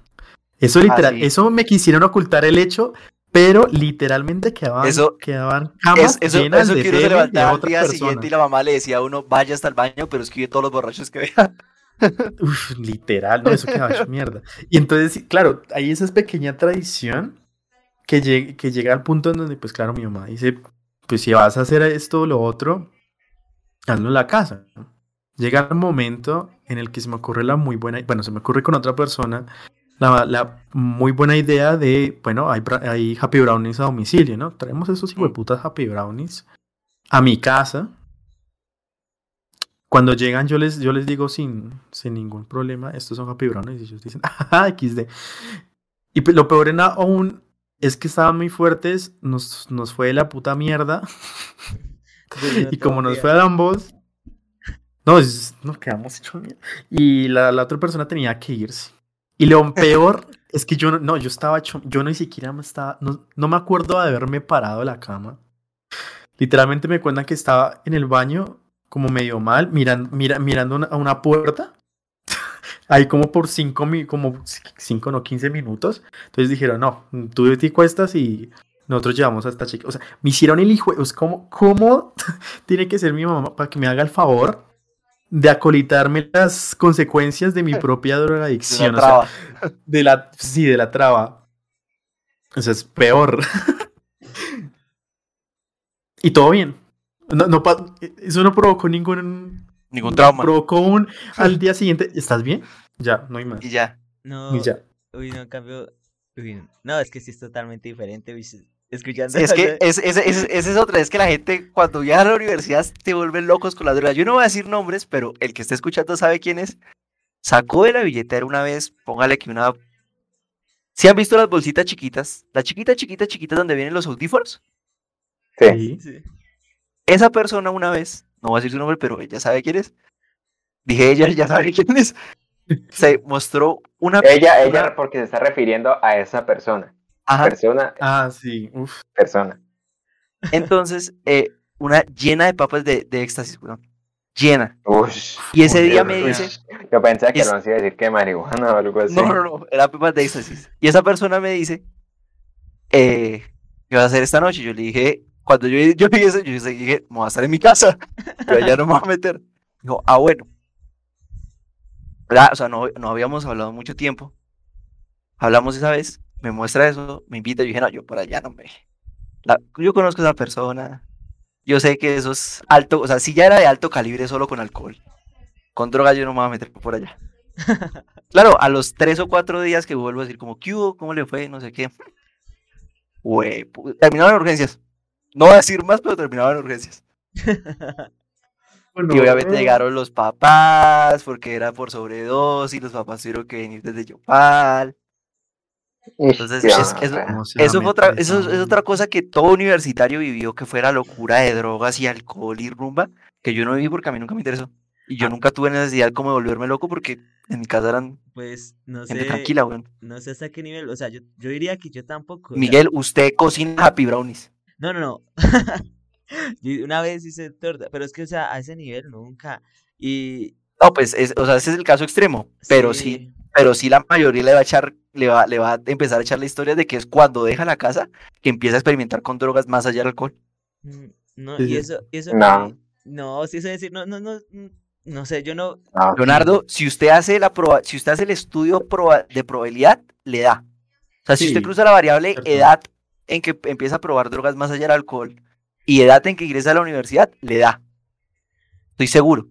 Eso literal, sí. eso me quisieron ocultar el hecho, pero literalmente quedaban, Eso- quedaban camas Es- eso, llenas eso de que uno se levantaba al día persona. siguiente y la mamá le decía a uno, vaya hasta el baño, pero escribe todos los borrachos que vea. Uf, literal, no, eso quedaba hecho mierda. Y entonces, claro, hay esa pequeña tradición que, lleg- que llega al punto en donde, pues claro, mi mamá dice, pues si vas a hacer esto o lo otro, hazlo en la casa. ¿no? Llega el momento en el que se me ocurre la muy buena, bueno, se me ocurre con otra persona la, la muy buena idea de, bueno, hay, hay Happy Brownies a domicilio, ¿no? Traemos esos hueputas Happy Brownies a mi casa. Cuando llegan yo les, yo les digo sin, sin ningún problema, estos son Happy Brownies y ellos dicen, ah, XD. Y pe- lo peor en aún es que estaban muy fuertes, nos, nos fue de la puta mierda. y como nos fue a ambos, no, es- nos quedamos hechos mierda. Y la, la otra persona tenía que irse. Y lo peor es que yo no, no, yo estaba hecho, yo ni siquiera me estaba, no, no me acuerdo de haberme parado de la cama. Literalmente me cuentan que estaba en el baño como medio mal, miran, mira, mirando una- a una puerta. Ahí como por cinco, mi- como cinco, no, 15 minutos. Entonces dijeron, no, tú te cuestas y nosotros llevamos a esta chica. O sea, me hicieron el hijo, es como, ¿cómo tiene que ser mi mamá para que me haga el favor de acolitarme las consecuencias de mi propia De drogadicción? O sea, traba. de la, sí, de la traba. O sea, es peor. y todo bien. No, no pa- eso no provocó ningún. Ningún trauma. Provocó un. Al día siguiente, ¿estás bien? Ya, no hay más. Y ya. No, Y ya. uy, no, en cambio, uy, no. no, es que sí es totalmente diferente, sí, escuchando. Es que es, es, es- esa es otra, es que la gente cuando viaja a la universidad se vuelven locos con las drogas. Yo no voy a decir nombres, pero el que esté escuchando sabe quién es. Sacó de la billetera una vez, póngale que una... ¿Sí han visto las bolsitas chiquitas? Las chiquitas, chiquitas, chiquitas donde vienen los audífonos. Sí. Sí. Esa persona una vez, no voy a decir su nombre, pero ella sabe quién es. Dije ella, ya sabe quién es. Se mostró una... Ella, ella, porque se está refiriendo a esa persona. Ajá. Persona, Ah, sí. Uf. persona. Entonces, eh, una llena de papas de, de éxtasis, weón. Llena. Ush, Y ese día me dice... Yo pensé que Es- no iba a decir que marihuana o algo así. No, no, no, era pepas de éxtasis. Y esa persona me dice, eh, ¿qué vas a hacer esta noche? Yo le dije, cuando yo, yo vi eso, yo dije, me voy a estar en mi casa, pero allá no me voy a meter. Dijo, ah, bueno. ¿Verdad? O sea, no, no habíamos hablado mucho tiempo. Hablamos esa vez, me muestra eso, me invita, yo dije, no, yo por allá no me... La- yo conozco a esa persona, yo sé que eso es alto, o sea, si ya era de alto calibre solo con alcohol. Con drogas yo no me voy a meter por allá. Claro, a los tres o cuatro días que vuelvo a decir como, ¿qué hubo? ¿Cómo le fue? No sé qué. Güey, pu- terminaba en urgencias. No voy a decir más, pero terminaba en urgencias. Y obviamente llegaron los papás, porque era por sobredosis, los papás tuvieron que venir desde Yopal. Entonces, Ya, es- eso- ¿Cómo se va a Eso, fue otra, eso es- es otra cosa que todo universitario vivió, que fuera locura de drogas y alcohol y rumba, que yo no viví porque a mí nunca me interesó. Y yo nunca tuve necesidad como de volverme loco porque en mi casa eran Pues no gente sé, tranquila, weón. no sé hasta qué nivel, o sea, yo, yo diría que yo tampoco. Miguel, usted cocina happy brownies. No, no, no. Yo Una vez hice torta, pero es que, o sea, a ese nivel nunca. Y. No, pues, es- o sea, ese es el caso extremo, pero sí, pero sí la mayoría le va a echar, le va, le va a empezar a echar la historia de que es cuando deja la casa que empieza a experimentar con drogas más allá del alcohol. Mm, No, y eso, y eso No. que- no, sí eso decir, no, no, no, no sé, yo no, No, Leonardo, si usted hace la proba- si usted hace el estudio proba- de probabilidad, le da. O sea, si usted cruza la variable cierto. edad en que empieza a probar drogas más allá del alcohol y edad en que ingresa a la universidad, le da. Estoy seguro.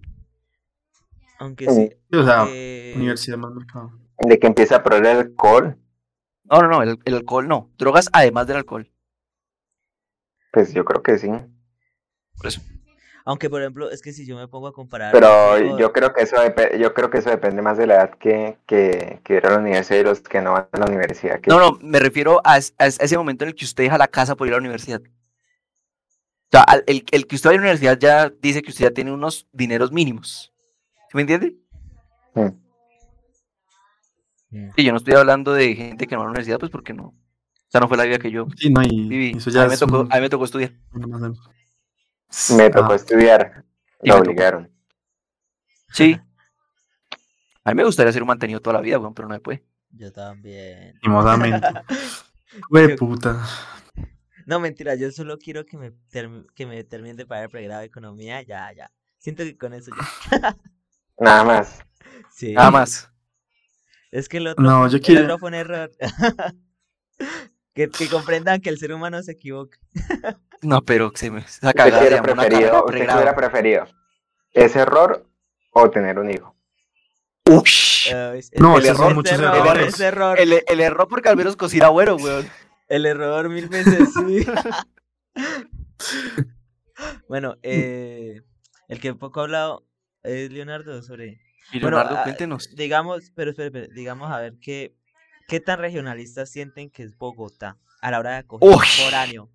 aunque Sí. O sea, aunque- universidad más mercado. de que empieza a probar el alcohol. No, no, no, el, el alcohol no. Drogas además del alcohol. Pues yo creo que sí. Por eso. Aunque, por ejemplo, es que si yo me pongo a comparar. Pero yo creo que eso yo creo que eso depende más de la edad que, que, que ir a la universidad y los que no van a la universidad. que- No, no, me refiero a, a a ese momento en el que usted deja la casa por ir a la universidad. O sea, el, el que usted va a la universidad ya dice que usted ya tiene unos dineros mínimos. ¿Sí me entiende? Mm. mm, Y yo no estoy hablando de gente que no va a la universidad, pues porque no. O sea, no fue la vida que yo Sí, no, y viví. eso a, mí me tocó, un- a mí me tocó estudiar. Me tocó Ah, estudiar, Y lo me tocó. obligaron. Sí. A mí me gustaría ser un mantenido toda la vida, weón, pero no se puede. Yo también. Lastimosamente. Güey, puta. No, mentira, yo solo quiero que me, term- que me termine de pagar el pregrado de economía. Ya, ya. Siento que con eso ya. Nada más. Sí. Nada más. Es que el otro, No, yo el quiero. otro fue un error. que, que comprendan que el ser humano se equivoca. No, pero se me esa ¿Usted cagada qué se hubiera llama una carrera preferido? ¿Usted hubiera preferido? ¿Ese error o tener un hijo? Ush. Eh, es- No, el error, muchos error, errores. ese error, El, el error porque al menos cocina bueno, weón. el error mil veces, sí. bueno, eh, el que poco ha hablado es Leonardo sobre Y Leonardo, ah, cuéntenos. Digamos, pero espere, espere, digamos a ver qué, qué tan regionalistas sienten que es Bogotá a la hora de acoger Uy. foráneo.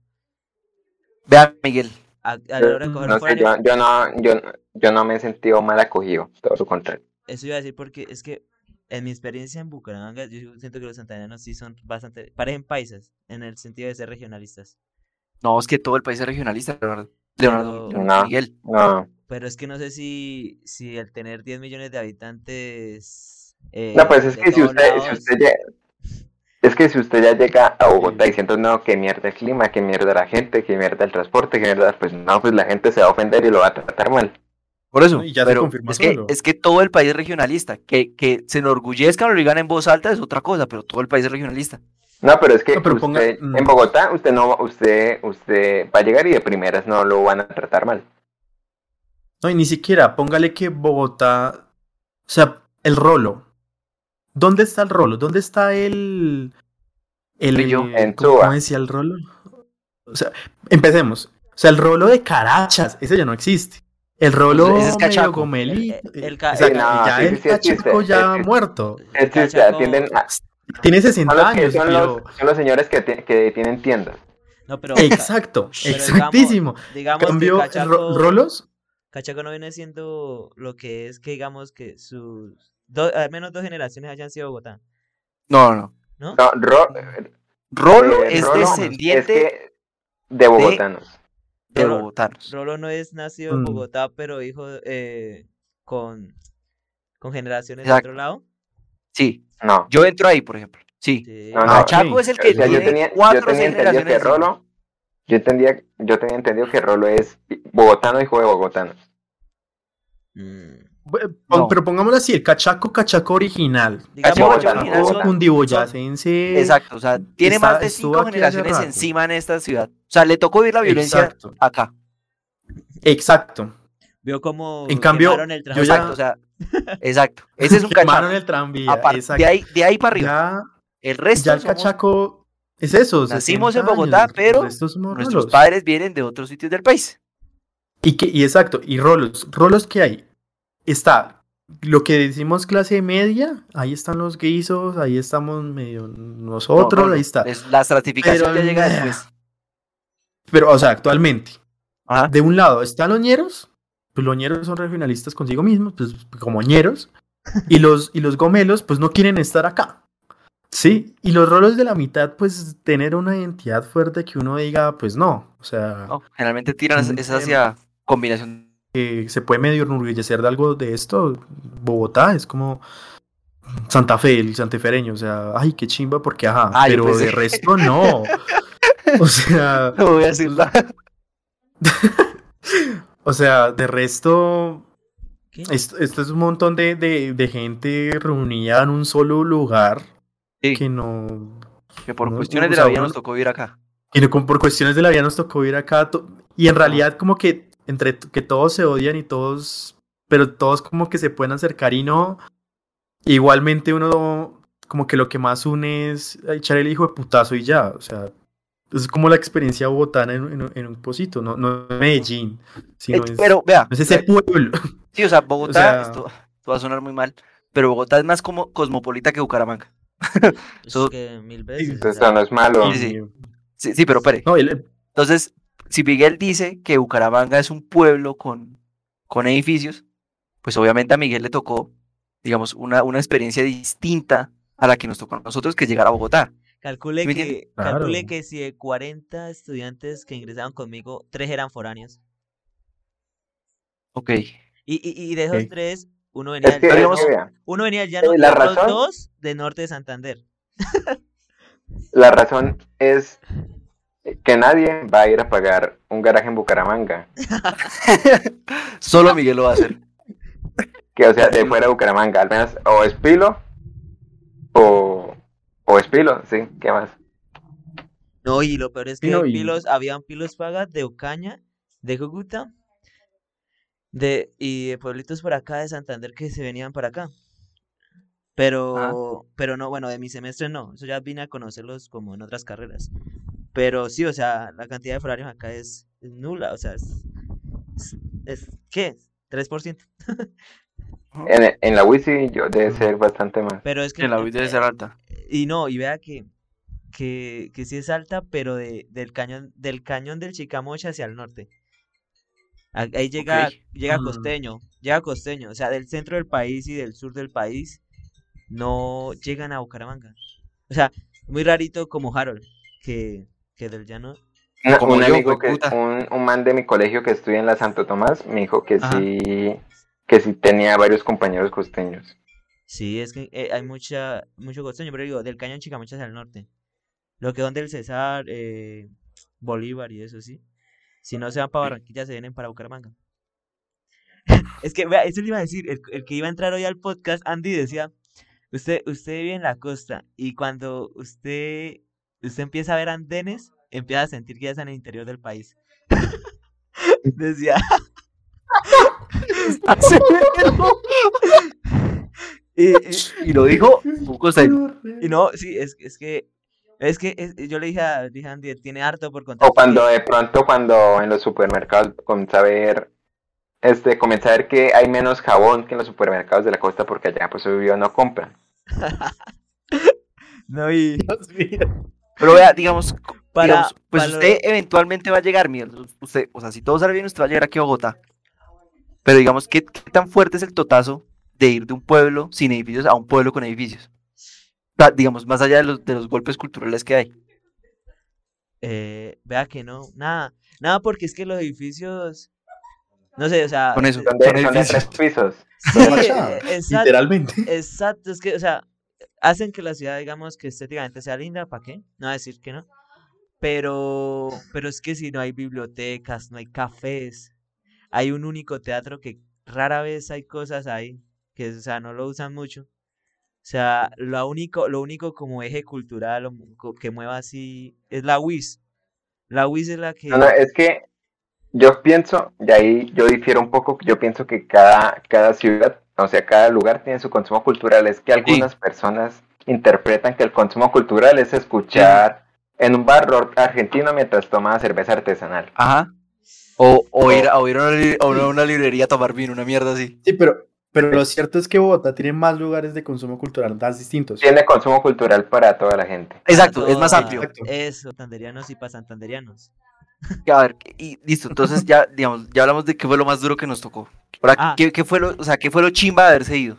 Vea, Miguel. A, a la hora de acoger No foráneo. yo, yo no, yo, yo no me he sentido mal acogido, todo lo contrario. Eso iba a decir porque es que en mi experiencia en Bucaramanga, yo siento que los santandereanos sí son bastante, parecen paisas en el sentido de ser regionalistas. No, es que todo el país es regionalista, Leonardo. Leonardo, No. Miguel. No, Pero es que no sé si, si al tener 10 millones de habitantes. eh, no pues es que si usted, si usted ya, es que si usted ya llega a Bogotá diciendo no, que mierda el clima, que mierda la gente, que mierda el transporte, que mierda, pues no, pues la gente se va a ofender y lo va a tratar mal. Por eso. Y ya pero es que, es que todo el país es regionalista. Que, que se enorgullezcan o lo digan en voz alta es otra cosa, pero todo el país es regionalista. No, pero es que No, pero usted, ponga- mm. en Bogotá, usted no, usted, usted va a llegar y de primeras no lo van a tratar mal. No, y ni siquiera, póngale que Bogotá, o sea, el rolo. ¿Dónde está el rolo? ¿Dónde está el... el. En ¿cómo, cómo decía el rolo? O sea, empecemos. O sea, el rolo de Carachas, ese ya no existe. El rolo Ese es medio cachaco. gomelito. El- el exacto, Sí, no, ya el cachaco ya muerto. Es que se Cachaco- atienden a- Tiene son 60 los, que- años, son pero... los- son los señores que, ti- que tienen tiendas. No, pero. Exacto, pero exactísimo. Digamos Cambio, Cachaco, ro- rolos, Cachaco no viene siendo lo que es que digamos que sus. do- al menos dos generaciones hayan sido Bogotá, No, no. ¿no? No, ro- Rolo eh, es Rolo descendiente es que de bogotanos. de bogotanos. Rolo no es nacido en Mm. Bogotá, pero hijo eh, con, con generaciones Exacto. de otro lado. Sí. No. Yo entro ahí, por ejemplo. Sí. Sí. No, no, Cachaco ok. es el que O sea, yo tiene tenía, yo cuatro o tenía seis entendido que. Rolo, yo entendía, yo tenía entendido que Rolo es bogotano, hijo de bogotanos. Mm. No. Pero pongámoslo así, el cachaco, cachaco original. Digamos, Cachaco cundiboyacense. Exacto, o sea, tiene Está- más de cinco generaciones encima en esta ciudad. O sea, le tocó vivir la violencia Exacto. acá. Exacto. Vio cómo En cambio, quemaron el ya- Exacto, o sea, exacto. Ese es un Quemaron cachaco. el tranvía. Aparte, de ahí, de ahí para arriba. ya, El resto ya el somos- cachaco es eso. Nacimos 60 en Bogotá, años, pero nuestros rolos. padres vienen de otros sitios del país. Y, que, y exacto, y rolos. ¿Rolos qué hay? Está lo que decimos clase media, ahí están los guisos, ahí estamos medio nosotros, No, no, no, ahí está. es- la estratificación Pero ya llega después. Pero, o sea, actualmente, Ajá. de un lado están los ñeros, pues los ñeros son regionalistas consigo mismos, pues como ñeros, y los, y los gomelos, pues no quieren estar acá. Sí, y los rolos de la mitad, pues tener una identidad fuerte que uno diga, pues no, o sea, No, generalmente tiran es- es hacia combinación. que se puede medio enorgullecer de algo de esto. Bogotá es como Santa Fe, el santefereño, o sea, ay, qué chimba, porque ajá, pero pensé- de resto no. O sea, No voy a decir nada. o sea, de resto, ¿Qué? esto, esto es un montón de, de, de gente reunida en un solo lugar Sí, que no, que por no, cuestiones de la vida nos tocó vivir acá. Y no, como por cuestiones de la vida nos tocó ir acá. to- Y en realidad como que entre que todos se odian y todos, pero todos como que se pueden acercar y no. Igualmente uno como que lo que más une es echar el hijo de putazo y ya. O sea, es como la experiencia bogotana en, en- en un posito, no, no es Medellín, sino Eh, es, pero vea, no es ese pueblo. sí, o sea, Bogotá, sea- esto, esto va a sonar muy mal, pero Bogotá es más como cosmopolita que Bucaramanga. Es So- que mil veces. o eso no es malo. Sí, sí. Sí, sí, pero espere. No, el- Entonces, si Miguel dice que Bucaramanga es un pueblo con, con edificios, pues obviamente a Miguel le tocó, digamos, una, una experiencia distinta a la que nos tocó a nosotros, que es llegar a Bogotá. Calcule ¿Sí que, Claro. que si de 40 estudiantes que ingresaron conmigo, tres eran foráneos. Ok. Y, y, y de esos Ok. tres, uno venía Es que, uno venía del llano y la otros razón- dos de norte de Santander. la razón es que nadie va a ir a pagar un garaje en Bucaramanga. Solo Miguel lo va a hacer. Que o sea, de fuera de Bucaramanga, al menos o es Pilo o, o es Pilo, sí, ¿qué más? No, y lo peor es que no, y- pilos, habían pilos pagas de Ocaña, de Cúcuta, de, y de pueblitos por acá de Santander que se venían para acá. Pero, pero no, bueno, de mi semestre no, eso ya vine a conocerlos como en otras carreras. Pero sí, o sea, la cantidad de forarios acá es, es nula, o sea, es, es, es- ¿qué? 3%. En, en la WISI yo debe ser bastante más. Pero es que En la UIS debe ser alta. Y no, y vea que, que, que sí es alta, pero de, del cañón, del cañón del Chicamocha hacia el norte. Ahí llega, Ok. llega Mm. costeño, llega costeño, o sea, del centro del país y del sur del país no llegan a Bucaramanga. O sea, muy rarito como Harold, que, que del llano. Como un yo, amigo que, un, un man de mi colegio que estudia en la Santo Tomás me dijo que Ajá. sí, que sí tenía varios compañeros costeños. Sí, es que eh, hay mucha, mucho costeño, pero digo, del cañón Chicamocha hacia el norte. Lo que son del Cesar, eh, Bolívar y eso, sí. Si no se van para Barranquilla, se vienen para Bucaramanga. es que, vea, eso le iba a decir, el, el que iba a entrar hoy al podcast, Andy decía, usted, usted vive en la costa y cuando usted, usted empieza a ver andenes, empieza a sentir que ya está en el interior del país. decía, y, y- Y lo dijo un costeño. y no, sí, es, es que, es que es- yo le dije a, dije a Andy, tiene harto por contar. O cuando de pronto cuando en los supermercados comienza a ver, este, comienza a ver que hay menos jabón que en los supermercados de la costa porque allá pues obvio no compran. No, y Pero vea, digamos, para, digamos, pues para lo- usted eventualmente va a llegar, Miguel. Usted, o sea, si todo sale bien, usted va a llegar aquí a Bogotá. Pero digamos, ¿qué, qué tan fuerte es el totazo de ir de un pueblo sin edificios a un pueblo con edificios? O sea, digamos, más allá de los, de los golpes culturales que hay. eh, vea que no, nada, nada porque es que los edificios, no sé, o sea, Con eso. eh, Son de, Son de edificios. tres pisos. sí, exacto, literalmente. exacto, es que, o sea, hacen que la ciudad, digamos, que estéticamente sea linda, ¿para qué? No a decir que no, pero, pero es que si no hay bibliotecas, no hay cafés, hay un único teatro que rara vez hay cosas ahí, que, o sea, no lo usan mucho. O sea, lo único, lo único como eje cultural que mueva así es la WIS. La WIS es la que... No, no, es que yo pienso, y ahí yo difiero un poco, yo pienso que cada, cada ciudad, o sea, cada lugar tiene su consumo cultural. Es que algunas personas interpretan que el consumo cultural es escuchar en un bar rock argentino mientras toma cerveza artesanal. Ajá. O, o ir, a, o ir a, una, li- a una- librería a tomar vino, una mierda así. Sí, pero, pero lo cierto es que Bogotá tiene más lugares de consumo cultural más distintos. Tiene consumo cultural para toda la gente. Exacto, es más amplio. Exacto. Eso, santanderianos y para santanderianos. A ver, y listo, entonces ya, digamos, ya hablamos de qué fue lo más duro que nos tocó. Ahora, Ah. ¿qué, qué fue lo, o sea, qué fue lo chimba de haberse ido?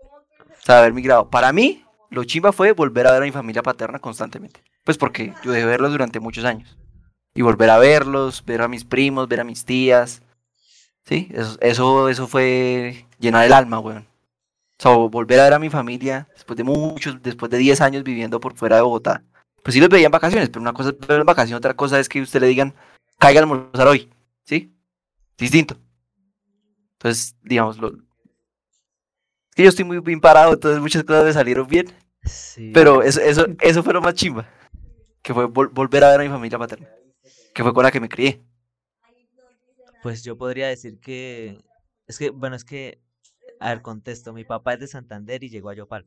O sea, de haber migrado. Para mí, lo chimba fue volver a ver a mi familia paterna constantemente. Pues porque yo dejé de verlos durante muchos años. Y volver a verlos, ver a mis primos, ver a mis tías. Sí, eso, eso, eso fue llenar el alma, weón. O sea, volver a ver a mi familia después de muchos, después de 10 años viviendo por fuera de Bogotá. Pues sí los veía en vacaciones, pero una cosa es verlos en vacaciones, otra cosa es que usted le digan, caiga a almorzar hoy, ¿sí? Distinto. Entonces, digamos, lo... es que yo estoy muy bien parado, entonces muchas cosas me salieron bien, Sí. pero eso, eso, eso fue lo más chimba, que fue vol- volver a ver a mi familia paterna, que fue con la que me crié. Pues yo podría decir que... Es que, bueno, es que... A ver, contesto. Mi papá es de Santander y llegó a Yopal.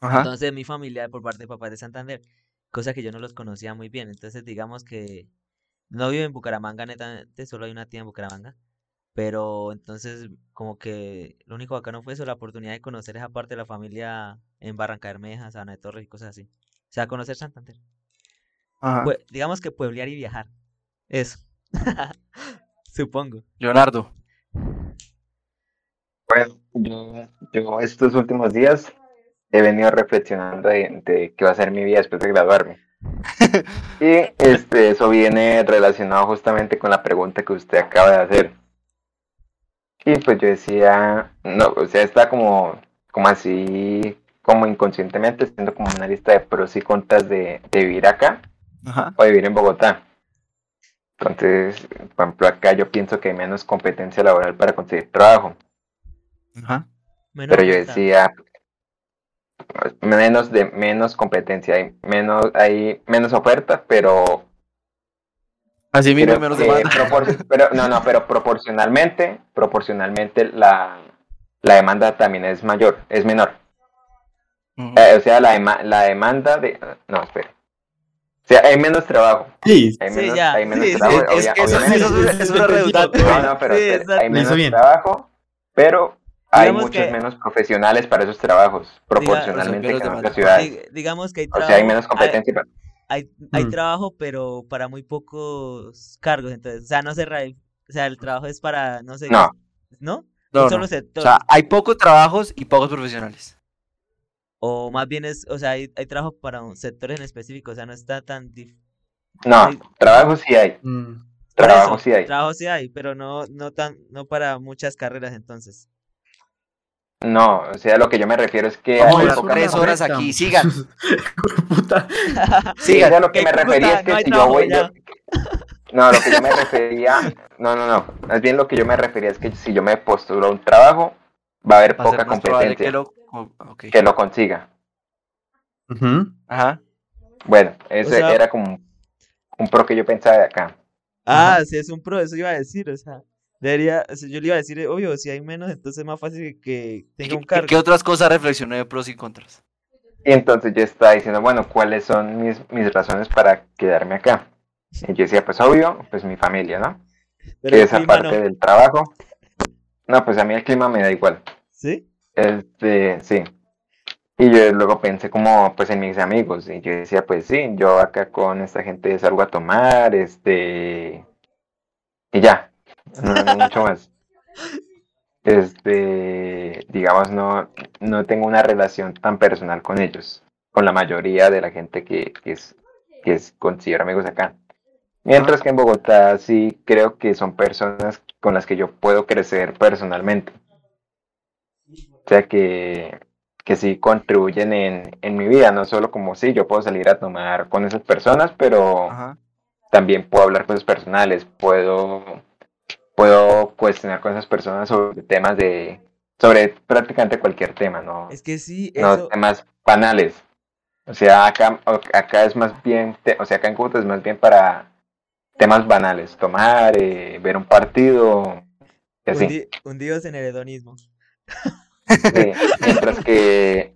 Ajá. Entonces mi familia por parte de papá es de Santander. cosa que yo no los conocía muy bien. Entonces, digamos que no vivo en Bucaramanga, netamente, solo hay una tía en Bucaramanga. Pero entonces, como que lo único acá no fue eso, la oportunidad de conocer esa parte de la familia en Barranca Bermeja, Sabana de Torres y cosas así. O sea, conocer Santander. Ajá. Digamos que pueblear y viajar. Eso. Supongo. Leonardo. Bueno, yo, yo estos últimos días he venido reflexionando de, de qué va a ser mi vida después de graduarme. Y este, eso viene relacionado justamente con la pregunta que usted acaba de hacer. Y pues yo decía, no, o sea, está como, como así, como inconscientemente, haciendo como una lista de pros y contras de, de vivir acá Ajá. o vivir en Bogotá. Entonces, por ejemplo, acá yo pienso que hay menos competencia laboral para conseguir trabajo. Ajá. Menos Pero yo decía menos de menos competencia, hay menos, hay menos oferta, pero Así mismo, menos propor- pero no, no, pero proporcionalmente, proporcionalmente la, la demanda también es mayor, es menor. Eh, o sea, la, dema- la demanda de no, espere. O sea, hay menos trabajo, Sí, hay Sí, menos, ya. hay menos Sí, sí, trabajo, Es, obvia- que eso, obviamente. eso es, redundante. No, no, pero Sí, hay menos bien. trabajo, pero hay Digamos muchos que- menos profesionales para esos trabajos, proporcionalmente que en otras ciudades. Dig- digamos que hay O trabajo. sea, hay menos hay- competencia. Hay, hay Mm. trabajo, pero para muy pocos cargos. Entonces, o sea, no se ra- O sea, el trabajo es para, no sé. No. ¿No? No, Un no. solo O sea, hay pocos trabajos y pocos profesionales. O más bien es, o sea, hay, hay trabajo para un sector en específico. O sea, no está tan dif- No, trabajo sí hay. Mm, Trabajo eso, sí hay. Trabajo sí hay, pero no, no tan, no para muchas carreras entonces. No, o sea, lo que yo me refiero es que Vamos hay tres horas aquí, sigan. Puta. Sí, o sea, lo que ¿Qué me refería puta? es que No si yo voy. yo- No, lo que yo me refería. No, no, no. Más bien lo que yo me refería es que si yo me postulo a un trabajo, va a haber Va poca competencia que lo. Ok. que lo consiga. Ajá. Bueno, ese sea- era como un, pro que yo pensaba de acá. Ah, sí, es un pro, eso iba a decir, o sea, debería, o sea, yo le iba a decir, obvio, si hay menos, entonces es más fácil que ¿Y tenga un ¿Qué, cargo. qué otras cosas reflexioné de pros y contras? Y entonces yo estaba diciendo, bueno, ¿cuáles son mis, mis razones para quedarme acá? Y yo decía, pues obvio, pues mi familia, ¿no? Pero que esa parte no. del trabajo. No, pues a mí el clima me da igual. ¿Sí? Este, sí. Y yo luego pensé como, pues en mis amigos, y yo decía, pues sí, yo acá con esta gente salgo a tomar, este, y ya, no, no mucho más. Este, digamos, no, no tengo una relación tan personal con ellos, con la mayoría de la gente que, que es, que es, considero amigos acá. Mientras que en Bogotá sí creo que son personas con las que yo puedo crecer personalmente. O sea que, que sí contribuyen en, en mi vida, no solo como sí, yo puedo salir a tomar con esas personas, pero Ajá. también puedo hablar cosas personales, puedo, puedo cuestionar con esas personas sobre temas de, sobre prácticamente cualquier tema, ¿no? Es que sí, no eso, temas banales. O sea, acá, acá es más bien, te- o sea, acá en Cúcuta es más bien para temas banales, tomar, eh, ver un partido, y así. en el hedonismo. Sí, mientras que,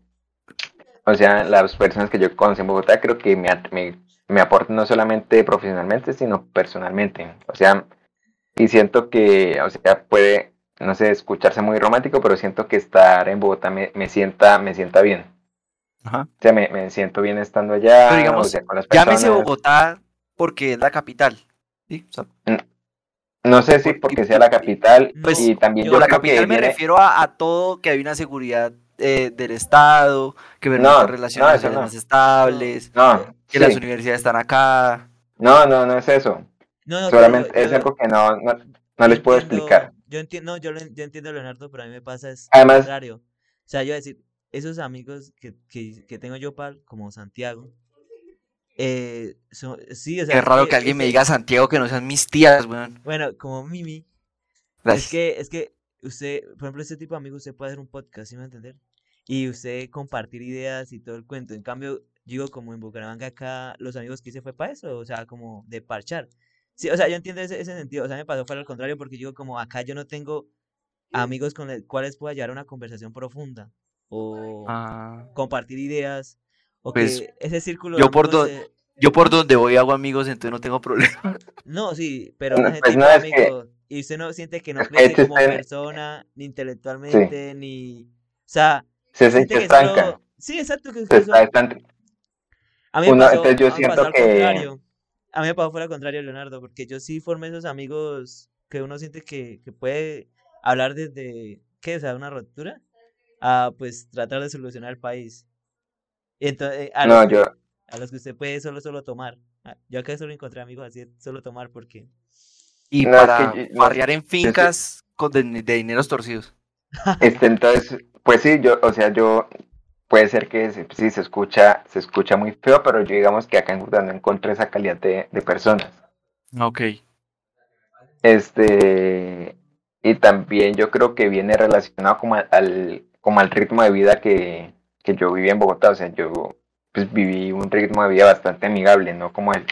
o sea, las personas que yo conocí en Bogotá creo que me, me, me aportan no solamente profesionalmente, sino personalmente. O sea, y siento que, o sea, puede, no sé, escucharse muy romántico, pero siento que estar en Bogotá me, me sienta, me sienta bien. Ajá. O sea, me, me siento bien estando allá, Pero digamos, o sea, con las Llámese personas. Bogotá porque es la capital. ¿sí? O sea, No sé si porque sea la capital Pues, y también yo yo la creo que capital me viene- refiero a, a todo que hay una seguridad eh, del Estado, que No, relaciones no, no. más estables, No, que sí. las universidades están acá. no, no, no es eso. No, no, pero Solamente yo- es yo- algo que no, no, les puedo entiendo- explicar. Yo entiendo, yo, lo yo entiendo, Leonardo, pero a mí me pasa es Además- contrario. O sea, yo decir, esos amigos que, que, que tengo yo, Pal, como Santiago, eh, son, sí, o sea, Qué es raro que- que alguien me diga Santiago que no sean mis tías, weón. Bueno, como Mimi, es que, es que usted, por ejemplo, este tipo de amigos, usted puede hacer un podcast, ¿sí me va a entender? Y usted compartir ideas y todo el cuento. En cambio, digo, como en Bucaramanga acá, los amigos que hice fue para eso, o sea, como de parchar. Sí, o sea, yo entiendo ese, ese sentido, o sea, me pasó fue al contrario, porque digo, como acá yo no tengo amigos con los cuales pueda llevar una conversación profunda, o Ah, compartir ideas, O Pues, que ese círculo. yo por do- se- Yo por donde voy hago amigos, entonces no tengo problema. No, sí, pero No, ese pues no, es que-. Y usted no siente que no crece este como usted- persona, ni intelectualmente, ni. O sea, Se siente se que estanca. solo. Sí, exacto, que Se usted está solo- estanca. A mí me Uno- pasó, entonces yo siento al que- contrario. A mí me pasó fue al contrario, Leonardo, porque yo sí formé esos amigos que uno siente que, que puede hablar desde, ¿qué? O sea, una ruptura, a pues tratar de solucionar el país. Entonces, a, No, los que, yo, a los que usted puede solo, solo tomar. Ah, Yo acá solo encontré amigos así, solo tomar porque... Y No, es para que yo- no, farrear en fincas con de, de dineros torcidos. este, entonces, pues sí, yo, o sea, yo, puede ser que se- sí se escucha, se escucha muy feo, pero yo digamos que acá en Jordán no encontré esa calidad de, de personas. Ok. Este, y también yo creo que viene relacionado como al- al, como al ritmo de vida que, que yo viví en Bogotá. O sea, yo pues viví un ritmo de vida bastante amigable, no como el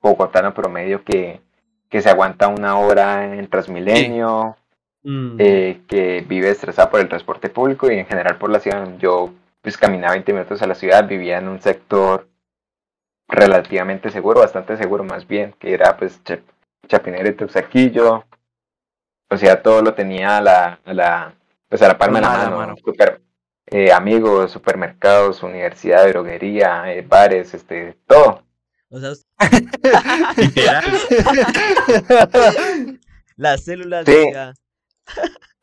bogotano promedio que, que se aguanta una hora en Transmilenio, Mm, eh, que vive estresado por el transporte público y en general por la ciudad. Yo pues caminaba 20 minutos a la ciudad, vivía en un sector relativamente seguro, bastante seguro más bien, que era pues Cha- Chapinero y Teusaquillo. O sea, todo lo tenía a la, a la, pues a la palma de la mano. mano. Super, eh, amigos, supermercados, universidad, droguería, eh, bares, este, todo. O sea, literal. las células Sí. de vida.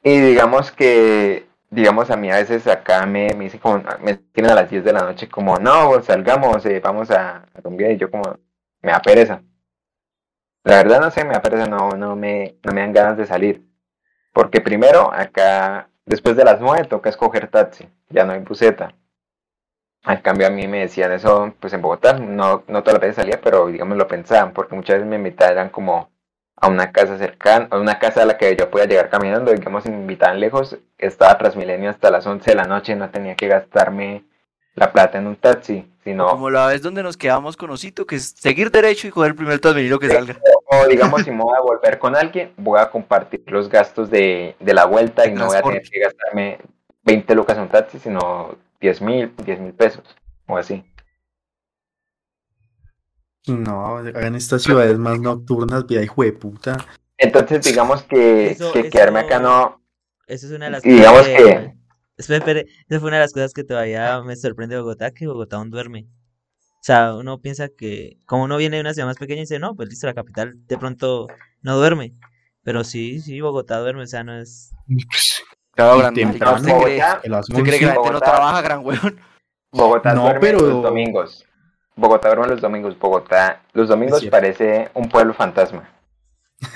Y digamos que, digamos, a mí a veces acá me, me dicen como, me tienen a las 10 de la noche como, no, salgamos, eh, vamos a, a rumbear", y yo como, me da pereza. La verdad no sé, me da pereza, no, no me, no me dan ganas de salir. Porque primero, acá, después de las 9 toca escoger taxi, ya no hay buseta. En cambio a mí me decían eso, pues en Bogotá, no, no todas las veces salía, pero digamos lo pensaban, porque muchas veces me invitaban como a una casa cercana, a una casa a la que yo podía llegar caminando, digamos, invitaban lejos, estaba Transmilenio hasta las 11 de la noche, no tenía que gastarme la plata en un taxi, sino, Como la vez donde nos quedamos con Osito, que es seguir derecho y coger el primer Transmilenio que Sí. salga. o digamos, si me voy a volver con alguien, voy a compartir los gastos de, de la vuelta y no voy a tener que gastarme 20 lucas en un taxi, sino 10 mil, 10 mil pesos, o así. No, hagan estas ciudades más nocturnas, vida hijo de puta. Entonces, digamos que, Eso- que quedarme eso- acá no, Eso es una de las Y digamos cosas que- Espera, espera, esa fue una de las cosas que todavía me sorprende de Bogotá, que Bogotá aún duerme. O sea, uno piensa que, como uno viene de una ciudad más pequeña y dice, no, pues listo, la capital de pronto no duerme. Pero sí, sí, Bogotá duerme, o sea, no es... Claro, Y gran temprano, ¿Usted cree, Bogotá, a las usted cree que la 11. gente no Bogotá. trabaja, gran huevón? Bogotá No, duerme pero- los domingos. Bogotá duerme los domingos. Bogotá, los domingos parece un pueblo fantasma.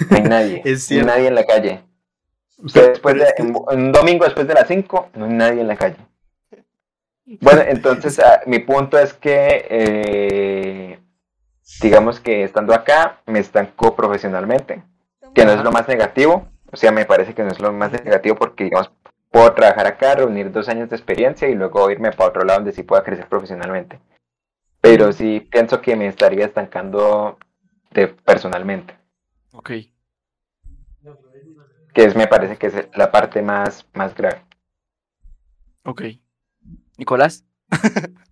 No hay nadie. Es no hay nadie en la calle. Usted después de, que- un domingo después de las 5, no hay nadie en la calle. Bueno, entonces ah, mi punto es que, eh, digamos que estando acá, me estancó profesionalmente, que no es lo más negativo. O sea, me parece que no es lo más negativo porque, digamos, puedo trabajar acá, reunir dos años de experiencia y luego irme para otro lado donde sí pueda crecer profesionalmente. Pero sí pienso que me estaría estancando de, personalmente, Ok. Que es, me parece que es la parte más, más grave. Ok. Nicolás,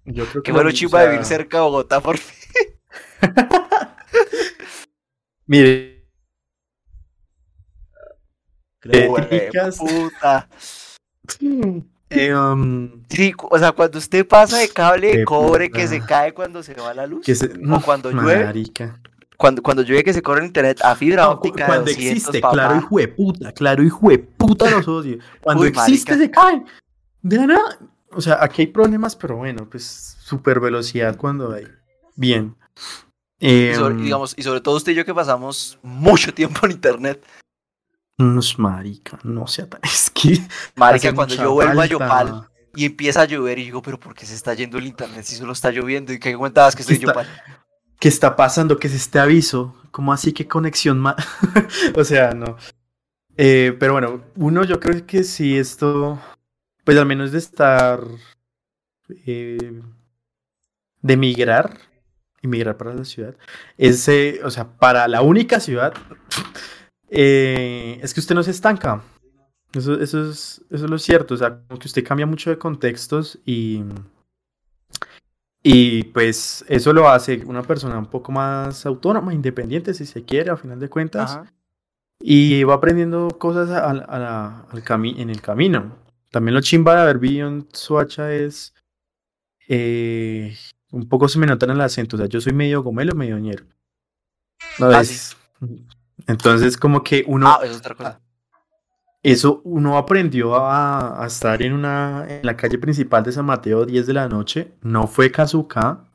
Yo creo que lo fue lo mismo, chimba o de sea, vivir cerca de Bogotá, por fin. Mire, Creo, Eh, puta. eh, um, Sí, o sea, cuando usted pasa de cable de cobre que se cae cuando se va la luz, que se, o cuando llueve, marica. Cuando, cuando llueve que se corre el internet a fibra No, óptica de cuando 200, existe, papá. claro, hijo de puta, claro, hijo de puta los odio. Cuando Uy, existe, marica. se cae. De la nada. O sea, aquí hay problemas, pero bueno, pues super velocidad cuando hay. Bien. Y, sobre- Em, digamos, y sobre todo usted y yo que pasamos mucho tiempo en internet. no es marica, no sea tan. Es que. Marica, cuando yo vuelvo a. Yopal y empieza a llover y digo, pero ¿por qué se está yendo el internet si solo está lloviendo? ¿Y qué cuentabas que estoy en Está- Yopal? ¿Qué está pasando? ¿Qué es este aviso? ¿Cómo así que conexión más? o sea, no. Eh, pero bueno, uno, yo creo que sí, esto. Pues al menos de estar. eh, de migrar. Emigrar para la ciudad. Ese, o sea, para la única ciudad. eh, es que usted no se estanca. Eso, eso, es, eso es lo cierto. O sea, como que usted cambia mucho de contextos y. Y pues eso lo hace una persona un poco más autónoma, independiente, si se quiere, a final de cuentas. Ajá. Y va aprendiendo cosas a- a- a la- al cami- en el camino. También lo chimba de haber vivido en Soacha es. eh, un poco se me nota en el acento. O sea, yo soy medio gomelo, medio ñero. ¿No Ah, ves? Entonces, como que uno. Ah, es otra cosa. Eso uno aprendió a, estar en una en la calle principal de San Mateo 10 de la noche. No fue Kazuka,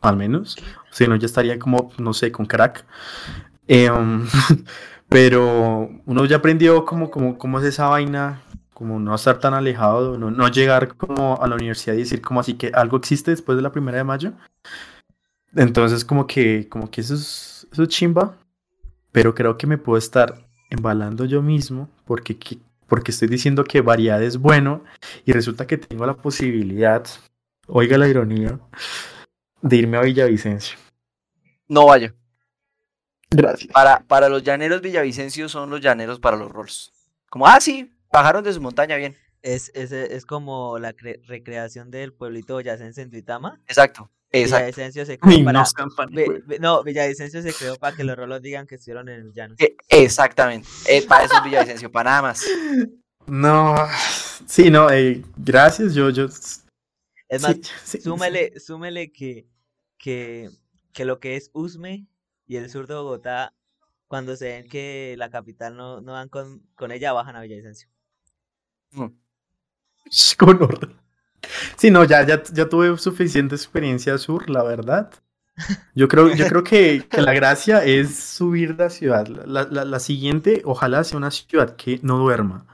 al menos. Si no, ya estaría como, no sé, con crack. Em, pero uno ya aprendió como, como, cómo es esa vaina, como no estar tan alejado, no, no llegar como a la universidad y decir como así que algo existe después de la primera de mayo. Entonces como que, como que eso es, eso es chimba, pero creo que me puedo estar embalando yo mismo porque, porque estoy diciendo que variedad es bueno y resulta que tengo la posibilidad, oiga la ironía, de irme a Villavicencio. No vaya. Gracias. Para, para los llaneros villavicencios son los llaneros para los rolos. Como, ah, sí, bajaron de su montaña bien. Es, es, es como la cre- recreación del pueblito boyacense en. Exacto, exacto. Villavicencio se creó para... no Villavicencio se creó para que los rolos digan que estuvieron en el llano. Eh, exactamente. Eh, para eso es Villavicencio, para nada más. No, sí, no, eh, gracias, yo, yo... Es más, sí, sí, súmele, súmele que, que, que lo que es Usme y el sur de Bogotá, cuando se ven que la capital no, no van con, con ella, bajan a Villavicencio. sí, con orden. Sí, no, ya, ya, ya tuve suficiente experiencia sur, la verdad. Yo creo, yo creo que, que la gracia es subir la ciudad. La, la- la siguiente, ojalá sea una ciudad que no duerma.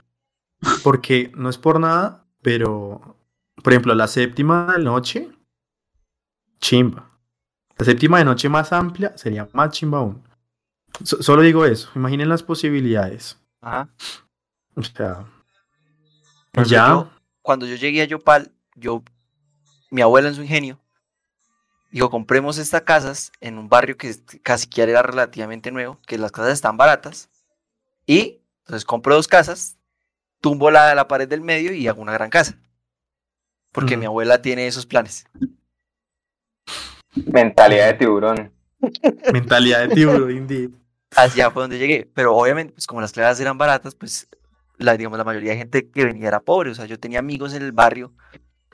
Porque no es por nada, pero, por ejemplo, la séptima de noche, chimba. La séptima de noche más amplia sería más chimba aún. So- solo digo eso, imaginen las posibilidades. Ajá. O sea, ya. cuando yo llegué a Yopal, yo, mi abuela en su ingenio, dijo, compremos estas casas en un barrio que casi que era relativamente nuevo, que las casas están baratas, y entonces compro dos casas, tumbo la, la pared del medio y hago una gran casa. Porque mi abuela tiene esos planes. Mentalidad de tiburón. Mentalidad de tiburón, indeed. Allá fue donde llegué. Pero obviamente, pues como las clases eran baratas, pues la, digamos, la mayoría de gente que venía era pobre. O sea, yo tenía amigos en el barrio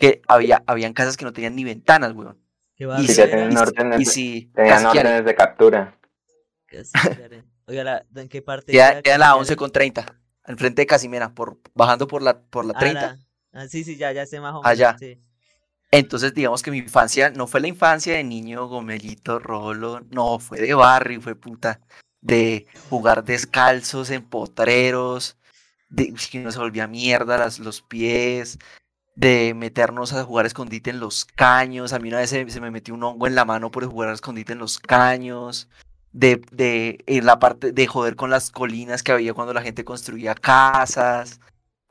que había, habían casas que no tenían ni ventanas, weón. ¿Qué Y Sí, tienen si- órdenes y si Tenían órdenes de captura. Oiga, la- ¿en qué parte queda, queda la Casquiare? 11 con 30, al frente de Casimena, por, bajando por la, por la Ah, 30. la- ah, sí, sí, ya, ya sé más o menos. Allá. sí. Entonces, digamos que mi infancia no fue la infancia de niño gomelito, rolo, no, fue de barrio, fue puta, de jugar descalzos en potreros, de que uno se volvía mierda las, los pies, de meternos a jugar escondite en los caños. A mí una vez se, se me metió un hongo en la mano por jugar escondite en los caños. De, de, en la parte de joder con las colinas que había cuando la gente construía casas.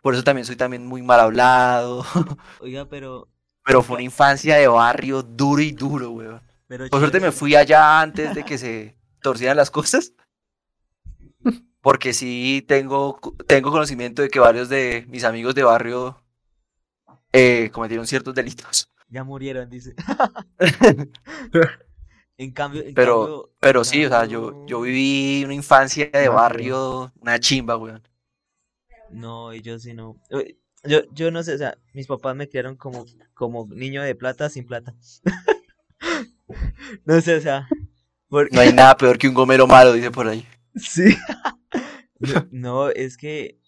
Por eso también soy también muy mal hablado. Oiga, pero. Pero fue una infancia de barrio duro y duro, weón. pero Por suerte me fui allá antes de que se torcieran las cosas. Porque sí tengo, tengo conocimiento de que varios de mis amigos de barrio eh, cometieron ciertos delitos. Ya murieron, dice. en cambio. en Pero, cambio- pero sí, o sea, yo, yo viví una infancia de barrio, una chimba, weón. No, y yo sí no. Yo, yo no sé, o sea, mis papás me criaron como, como niño de plata sin plata. no sé, o sea. Porque... No hay nada peor que un gomero malo, dice por ahí. Sí. No, es que.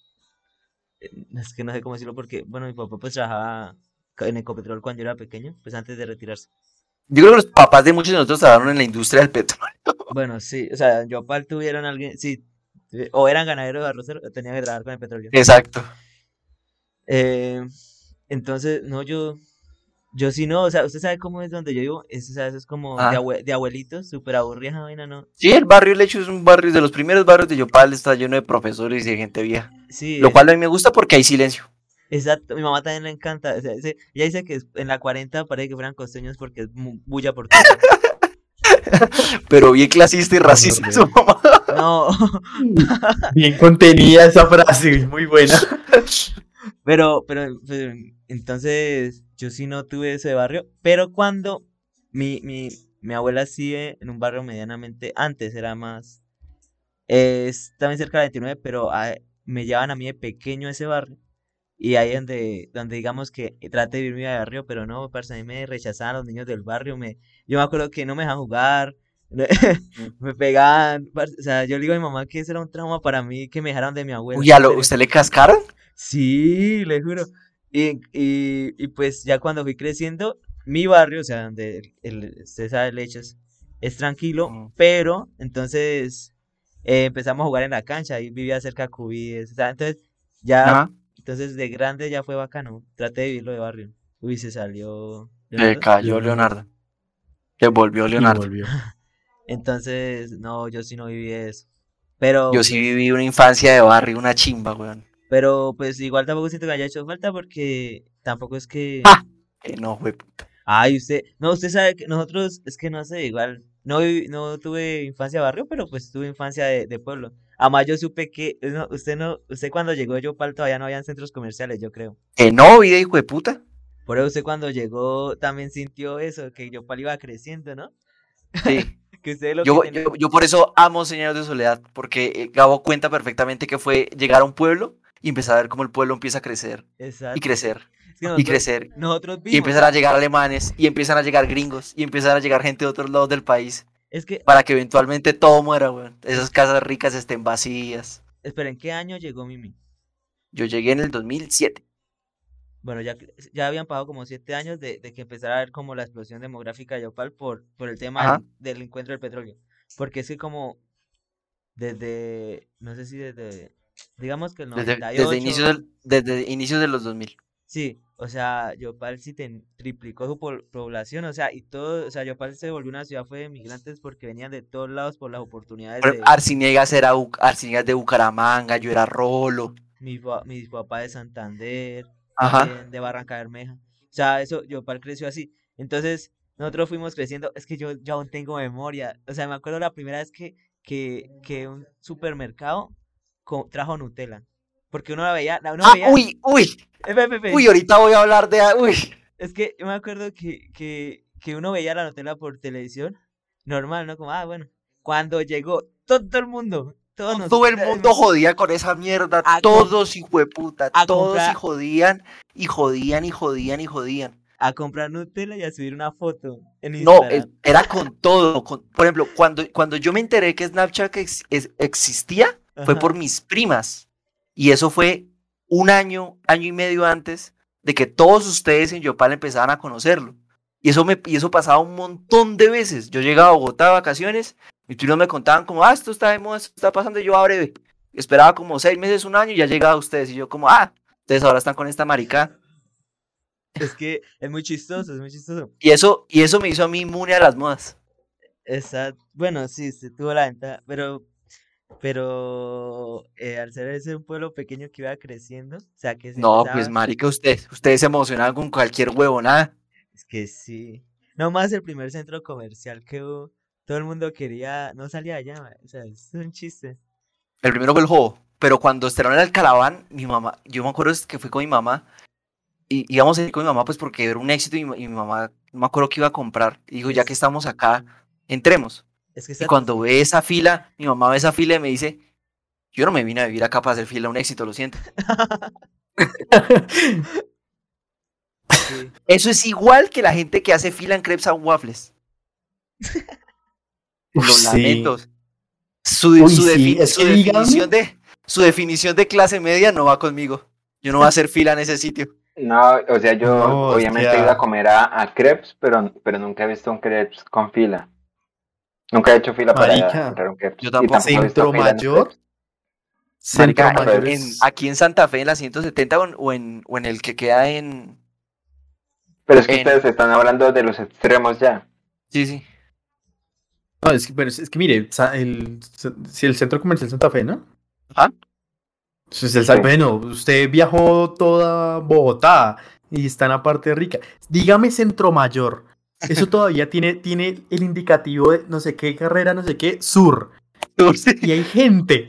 Es que no sé cómo decirlo porque, bueno, mi papá pues trabajaba en Ecopetrol cuando yo era pequeño, pues antes de retirarse. Yo creo que los papás de muchos de nosotros trabajaron en la industria del petróleo. Bueno, sí, o sea, yo papá tuvieron alguien, sí, o eran ganaderos de arroceros o tenían que trabajar con el petróleo. Exacto. Eh, entonces, no, yo, yo sí no, o sea, usted sabe cómo es donde yo vivo, es, o sea, eso es como Ah. de, abue- de abuelitos, súper aburrida esa vaina, ¿no? Sí, el barrio Lecho es un barrio de los primeros barrios de Yopal, está lleno de profesores y de gente vieja. Sí, Lo cual a mí me gusta porque hay silencio. exacto, mi mamá también le encanta, o sea, dice- ella dice que en la 40 parece que fueran costeños porque es bulla por todo. Pero bien clasista y racista su mamá. No, Bien contenida esa frase, muy buena. pero, pero, pero, entonces yo sí no tuve ese barrio, pero cuando mi, mi, mi abuela sí en un barrio medianamente, antes era más, es también cerca de 29, pero me llevaban a mí de pequeño a ese barrio. Y ahí donde, donde digamos que traté de vivir mi barrio, pero no, parce, a mí me rechazaban los niños del barrio. Me, yo me acuerdo que no me dejaban jugar, me pegaban. parce, o sea, yo le digo a mi mamá que eso era un trauma para mí, que me dejaran de mi abuela. Uy, ¿a lo- ¿usted le cascaron? Sí, le juro. Y, y, y pues ya cuando fui creciendo, mi barrio, o sea, donde el, el César de Leches es tranquilo, Mm. pero entonces eh, empezamos a jugar en la cancha, ahí vivía cerca de Cubides, o sea, entonces ya, Ajá. entonces de grande ya fue bacano, traté de vivirlo de barrio. Uy, se salió. Le Leonardo. cayó Leonardo. Le volvió Leonardo. volvió. Entonces, no, yo sí no viví eso. Pero, Yo sí viví una infancia de barrio, una chimba, weón. pero pues igual tampoco siento que haya hecho falta porque tampoco es que... Ah. Que no, güey. Ay, usted, no, usted sabe que nosotros, es que no sé, igual, no, no tuve infancia de barrio, pero pues tuve infancia de, de pueblo. Además, yo supe que, no, usted no, usted cuando llegó a Yopal todavía no habían centros comerciales, yo creo. Que no, vida, hijo de puta. Por eso usted cuando llegó también sintió eso, que Yopal iba creciendo, ¿no? Sí. Que usted lo Yo, que yo, yo por eso amo Señores de Soledad, porque eh, Gabo cuenta perfectamente que fue llegar a un pueblo y empezar a ver cómo el pueblo empieza a crecer Exacto. y crecer Es que y crecer. nosotros Y empiezan a llegar alemanes y empiezan a llegar gringos y empiezan a llegar gente de otros lados del país es que, para que eventualmente todo muera, weón. Esas casas ricas estén vacías. esperen, ¿qué año llegó Mimi? Yo llegué en el 2007. Bueno, ya, ya habían pasado como siete años de, de que empezara a ver como la explosión demográfica de Yopal por, por el tema del, del encuentro del petróleo. Porque es que como desde, no sé si desde, digamos que el Desde, 98, desde, inicios del- desde inicios de los 2000. sí, o sea, Yopal sí ten- triplicó su población, o sea, y todo, o sea, Yopal se volvió una ciudad fue de migrantes porque venían de todos lados por las oportunidades Por- de Arciniegas era Arciniegas de Bucaramanga, yo era Rolo. mi, mis papás de Santander, Ajá. de Barranca Bermeja. O sea, eso, Yopal creció así. Entonces, nosotros fuimos creciendo. Es que yo, yo aún tengo memoria. O sea, me acuerdo la primera vez que, que, que un supermercado trajo Nutella. Porque uno la veía, uno Ah, veía. uy, uy, Eh, uy, ahorita voy a hablar de. Uy. Es que yo me acuerdo que, que, que uno veía la Nutella por televisión. Normal, ¿no? Como, ah, bueno. Cuando llegó todo el mundo, todos nos- Todo el mundo jodía con esa mierda. A Todos, hijo de puta. Todos y comprar- jodían, y jodían, y jodían, y jodían. a comprar Nutella y a subir una foto en No, Instagram. eh, era con todo. con- por ejemplo, cuando, cuando yo me enteré que Snapchat ex- es- existía, fue por mis primas. Y eso fue un año, año y medio antes de que todos ustedes en Yopal empezaran a conocerlo. Y eso, me, y eso pasaba un montón de veces. Yo llegaba a Bogotá de vacaciones, mis primos me contaban como, ah, esto está de moda, esto está pasando, y yo a breve. Esperaba como seis meses, un año, y ya llegaba ustedes. Y yo como, ah, ustedes ahora están con esta marica. Es que es muy chistoso, es muy chistoso. Y eso, y eso me hizo a mí inmune a las modas. Exacto. Bueno, sí, se tuvo la ventaja, pero, pero eh, al ser ese un pueblo pequeño que iba creciendo, o sea que se No, empezaba- pues marica, usted, ustedes se emocionaban con cualquier huevonada. es que sí. No más el primer centro comercial que hubo, todo el mundo quería, no salía allá, o sea, es un chiste. El primero fue el juego, pero cuando estrenaron el Calaván, mi mamá, yo me acuerdo que fui con mi mamá y íbamos a ir con mi mamá pues porque era un éxito y, mi- y mi mamá, no me acuerdo que iba a comprar. Y dijo, ya que estamos acá, entremos. Es que Y cuando ve esa fila, mi mamá ve esa fila y me dice, yo no me vine a vivir acá para hacer fila, un éxito, lo siento. sí, Eso es igual que la gente que hace fila en crepes and waffles. Uf, Lo sí. lamento. Su, Uy, sí, definición de, su definición de clase media no va conmigo. Yo no voy a hacer fila en ese sitio. No, o sea, yo No, obviamente he hostia. ido a comer a, a crepes, pero, pero nunca he visto un crepes con fila. Nunca he hecho fila para entrar un yo tampoco. Centro Mayor. Centro Marica, Mayor en- es- aquí en Santa Fe, en la 170 o en, o en, el que queda en... Pero es que en- ustedes están hablando de los extremos ya. Sí, sí. No, es que, pero es, es que mire, el, si el centro comercial Santa Fe, ¿no? Ajá. Pues el, bueno, usted viajó toda Bogotá y está en la parte rica. Dígame Centro Mayor. Eso todavía tiene, tiene el indicativo de no sé qué carrera, no sé qué, sur. Y hay gente.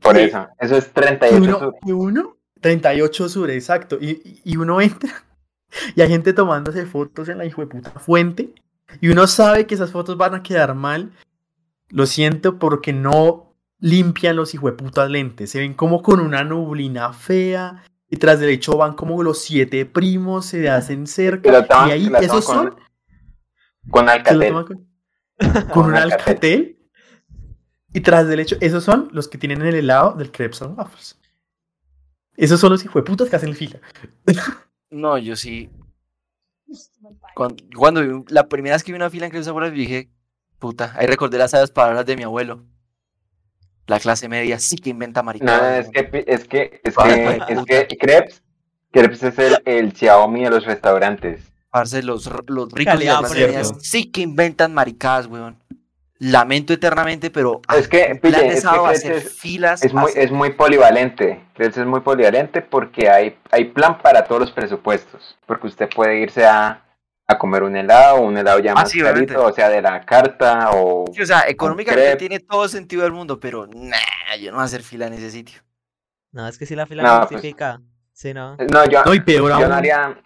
Por que- eso. Eso es que 38 uno, sur. que uno, 38 sur, exacto. Y, y- y uno entra y hay gente tomándose fotos en la hijo de puta fuente. y uno sabe que esas fotos van a quedar mal, lo siento porque no limpian los hijueputas lentes. Se ven como con una nublina fea. Y tras derecho van como los siete primos, se hacen cerca. Y ahí, esos son. Con Alcatel. con, con un Alcatel. alcatel. Y tras derecho, esos son los que tienen el helado del Crepes and Waffles. Esos son los hijueputas que hacen fila. No, yo sí. Cuando, cuando la primera vez que vi una fila en Crepes and Waffles, dije, puta, ahí recordé las sabias palabras de mi abuelo. La clase media sí que inventa No, maricadas. no, es que, es que, es que, es que Crepes, Crepes es el, el Xiaomi de los restaurantes. Parce, los, los ricos de Calidad sí que inventan maricadas, weón. Lamento eternamente, pero Es que, pille, es que hacer es- filas. Es muy, hacer- es muy polivalente. Es muy polivalente porque hay, hay plan para todos los presupuestos. Porque usted puede irse a, a comer un helado, un helado ya Ah, más carito, o sea, de la carta o... Sí, o sea, económicamente tiene todo sentido del mundo, pero nah, yo no voy a hacer fila en ese sitio. No, es que si la fila No, no pues- justifica. Sí, no. No, yo, No, y peor yo aún. no haría...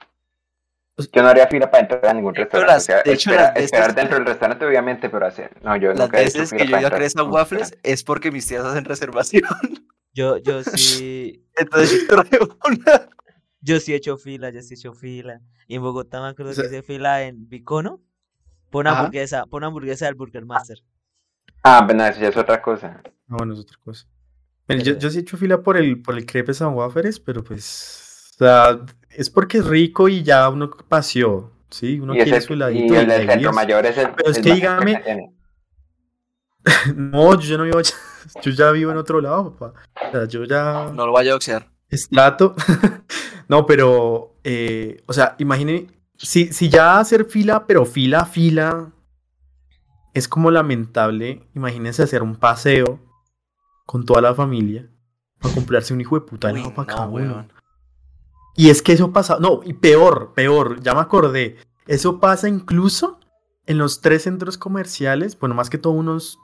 Yo no haría fila para entrar a ningún restaurante. las- o sea, de hecho, espera- esperar dentro del restaurante, obviamente, pero hacer. No, yo Las nunca veces que yo ido a entrar Crepes a and un Waffles es porque mis tías hacen reservación. Yo, yo sí. Entonces yo traigo una. Yo sí he hecho fila, yo sí he hecho fila. Y en Bogotá me acuerdo O sea- que hice fila en Bicono. Por una Ajá. hamburguesa, por una hamburguesa del Burger Master. Ah, bueno, eso ya es otra cosa. No, bueno, es otra cosa. Mira, yo, Pero- yo sí he hecho fila por el, por el Crepes and Waffles, pero pues. O sea, es porque es rico y ya uno paseó. Sí, uno y, quiere ese, su y heladito. el del centro mayor es el. Pero es el que dígame- que tiene. No, yo ya no vivo allá. Yo ya vivo en otro lado, papá. O sea, yo ya. No lo vaya a oxear. Es trato. no, pero. eh, o sea, imaginen. Si, si ya hacer fila, pero fila a fila. Es como lamentable. Imagínense hacer un paseo con toda la familia. Para comprarse un hijo de puta Uy, helado para no, cada uno. Y es que eso pasa, no, y peor, peor, ya me acordé. Eso pasa incluso en los tres centros comerciales, bueno, más que todo unos,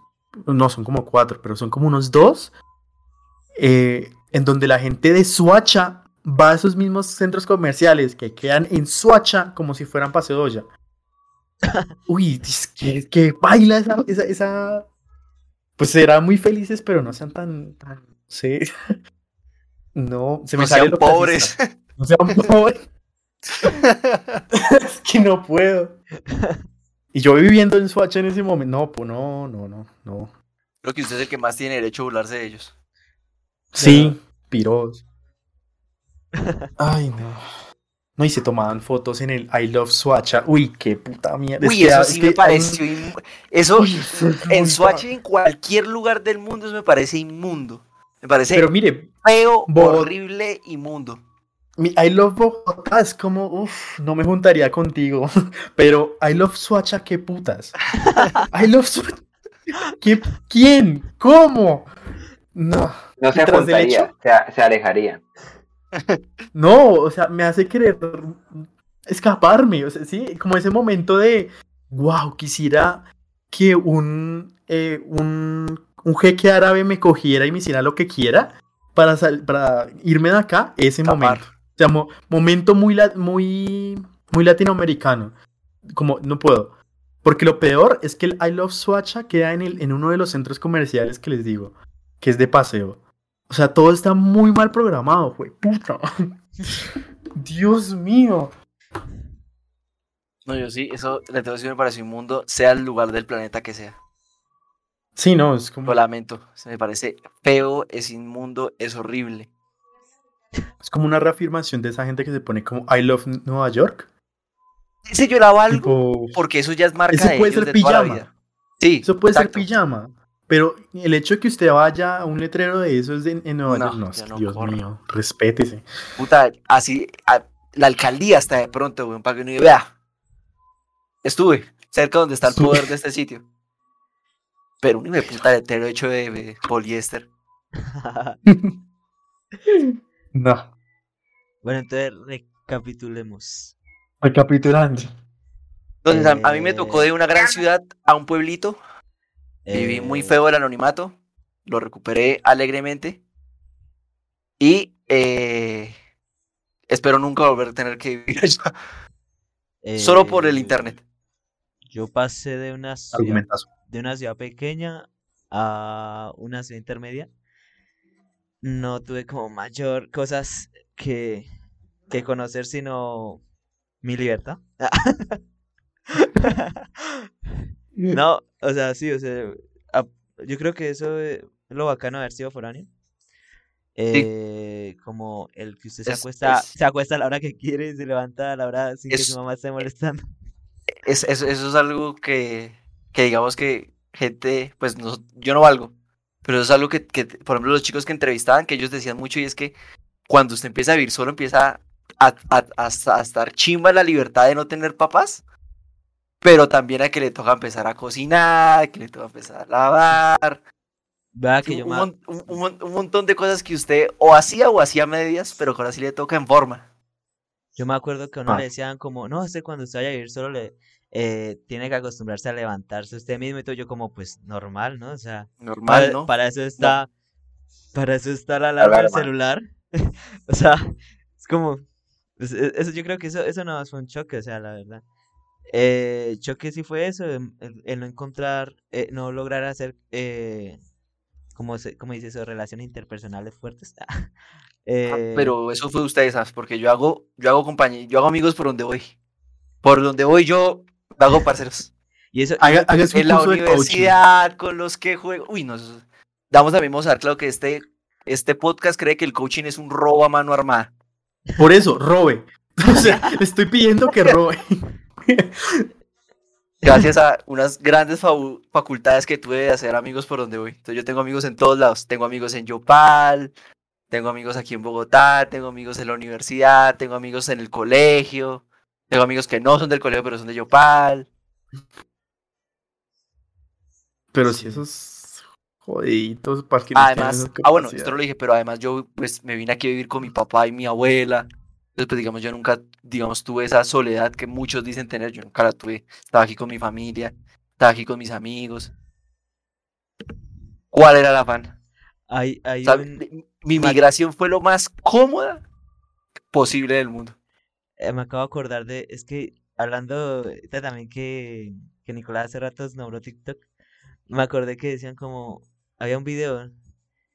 no, son como cuatro, pero son como unos dos, eh, en donde la gente de Suacha va a esos mismos centros comerciales que quedan en Suacha como si fueran Paseo de Olla. Uy, es que, que baila esa, esa, esa- Pues serán muy felices, pero no sean tan, tan, sí. No, se me No sale sean lo pobres. clasista. No sean pobres. es que no puedo. Y yo viviendo en Swatch en ese momento. No, pues no, no, no, no. Creo que usted es el que más tiene derecho a burlarse de ellos. Sí, piros. Ay, no. No, y se tomaban fotos en el I Love Swatcha. Uy, qué puta mierda. Uy, eso es sí que me pareció. Eso, Uy, eso es en muy Swatch, pa- en cualquier lugar del mundo, eso me parece inmundo. Me parece Pero mire, feo, Bo- horrible, inmundo. Mi I Love Bogotá es como, uff, no me juntaría contigo. Pero I Love Swatcha, qué putas. I Love Swatcha. ¿Qué, ¿Quién? ¿Cómo? No. No se ¿Y tras del juntaría, hecho? se, se alejaría. No, o sea, me hace querer escaparme. O sea, sí, como ese momento de, wow, quisiera que un, eh, un, un jeque árabe me cogiera y me hiciera lo que quiera para, sal- para irme de acá, ese Escapar. momento. O sea, mo- momento muy, la- muy, muy latinoamericano. Como, no puedo. Porque lo peor es que el I Love Swatcha queda en, el, en uno de los centros comerciales que les digo, que es de paseo. O sea, todo está muy mal programado, güey. Puta. Dios mío. No, yo sí, eso la televisión me pareció inmundo, sea el lugar del planeta que sea. Sí, no, es como, Lo lamento. Se me parece feo, es inmundo, es horrible. Es como una reafirmación de esa gente que se pone como I love Nueva York. Ese lloraba algo Tipo, porque eso ya es marca Eso de puede ellos ser de toda la pijama. vida. Sí, eso puede exacto. ser pijama. Pero el hecho de que usted vaya a un letrero de esos de- en Nueva No, York, no, es no Dios corro. mío, respétese. Puta, así, a- la alcaldía hasta de pronto, weón, para que uno diga, vea, estuve cerca donde está el Estuve. poder de este sitio. Pero un hijo de puta letrero hecho de, de poliéster. No. bueno, entonces recapitulemos. Recapitulando. Entonces, a, a mí me tocó Eh. de una gran ciudad a un pueblito. Viví muy Eh, feo el anonimato. Lo recuperé alegremente. Y eh, espero nunca volver a tener que vivir allá. Solo por el eh, internet. yo pasé de una ciudad, de una ciudad pequeña a una ciudad intermedia. No tuve como mayor cosas que, que conocer, sino mi libertad. No, o sea, sí, o sea, yo creo que eso es lo bacano de haber sido foráneo. Eh, como el que usted se Es- acuesta, es- se acuesta a la hora que quiere y se levanta a la hora sin que su mamá esté molestando. Es, eso, eso es algo que, que digamos que gente, pues no, yo no valgo, pero eso es algo que, que, por ejemplo, los chicos que entrevistaban, que ellos decían mucho y es que cuando usted empieza a vivir solo, empieza a, a, a, a estar chimba la libertad de no tener papás, pero también a que le toca empezar a cocinar, que le toca empezar a lavar, Vea que un, yo un un- un mon- un montón de cosas que usted o hacía o hacía medias, pero que ahora sí le toca en forma. Yo me acuerdo que a uno Ah. le decían como, no, usted cuando usted vaya a vivir solo le eh, tiene que acostumbrarse a levantarse usted mismo y todo. Yo como, pues normal, ¿no? O sea, Normal, para, ¿no? para eso está, para eso está la alarma del celular. O sea, es como, pues, e- eso yo creo que eso, eso no fue un choque, o sea, la verdad. Eh, choque sí fue eso, em, el, el no encontrar, eh, no lograr hacer, eh, como como dice eso, relaciones interpersonales fuertes. Ah, Eh, Pero eso fue ustedes, ¿sabes? Porque yo hago, yo hago compañía, yo hago amigos por donde voy. Por donde voy yo hago parceros. y eso, Haga, En la universidad, con los que juego. Uy, no. eso- Damos a ver, claro, que este, este podcast cree que el coaching es un robo a mano armada. Por eso, robe. O sea, le estoy pidiendo que robe. Gracias a unas grandes facu- facultades que tuve de hacer amigos por donde voy. Entonces yo tengo amigos en todos lados. Tengo amigos en Yopal, tengo amigos aquí en Bogotá, tengo amigos en la universidad, tengo amigos en el colegio, tengo amigos que no son del colegio, pero son de Yopal. Pero si esos jodiditos tienen Además, ah bueno, esto lo dije, pero además yo pues me vine aquí a vivir con mi papá y mi abuela. Entonces, pues digamos, yo nunca, digamos, tuve esa soledad que muchos dicen tener, yo nunca la tuve. Estaba aquí con mi familia, estaba aquí con mis amigos. ¿Cuál era el afán? hay, hay O sea, un- mi- migración fue lo más cómoda posible del mundo. eh, me acabo de acordar de, es que hablando también que, que Nicolás hace ratos nombró TikTok, me acordé que decían como, había un video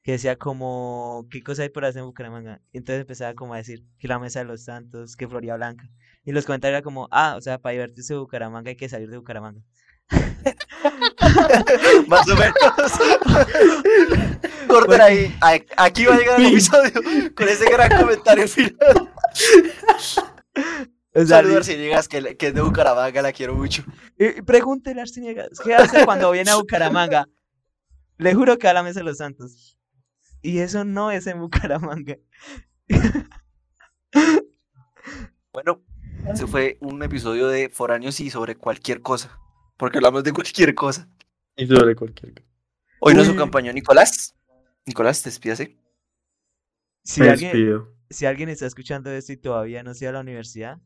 que decía como, ¿qué cosa hay por hacer en Bucaramanga? Y entonces empezaba como a decir que la Mesa de los Santos, que Florida Blanca. Y los comentarios era como, ah, o sea, para divertirse de Bucaramanga hay que salir de Bucaramanga. Más o menos. Corten ahí. Aquí va a llegar el episodio con ese gran comentario final. O sea, Saludos Arciniegas, que, que es de Bucaramanga, la quiero mucho. Y, y pregúntele a Arciniegas, ¿qué hace cuando viene a Bucaramanga? Le juro que va a la Mesa de los Santos. Y eso no es en Bucaramanga. Bueno, ese fue un episodio de Foráneos y sobre cualquier cosa. Porque hablamos de cualquier cosa. Y sobre cualquier cosa. Hoy nos acompañó Nicolás. Nicolás, despídase. Si Me alguien, despido. si alguien está escuchando esto y todavía no se va a la universidad,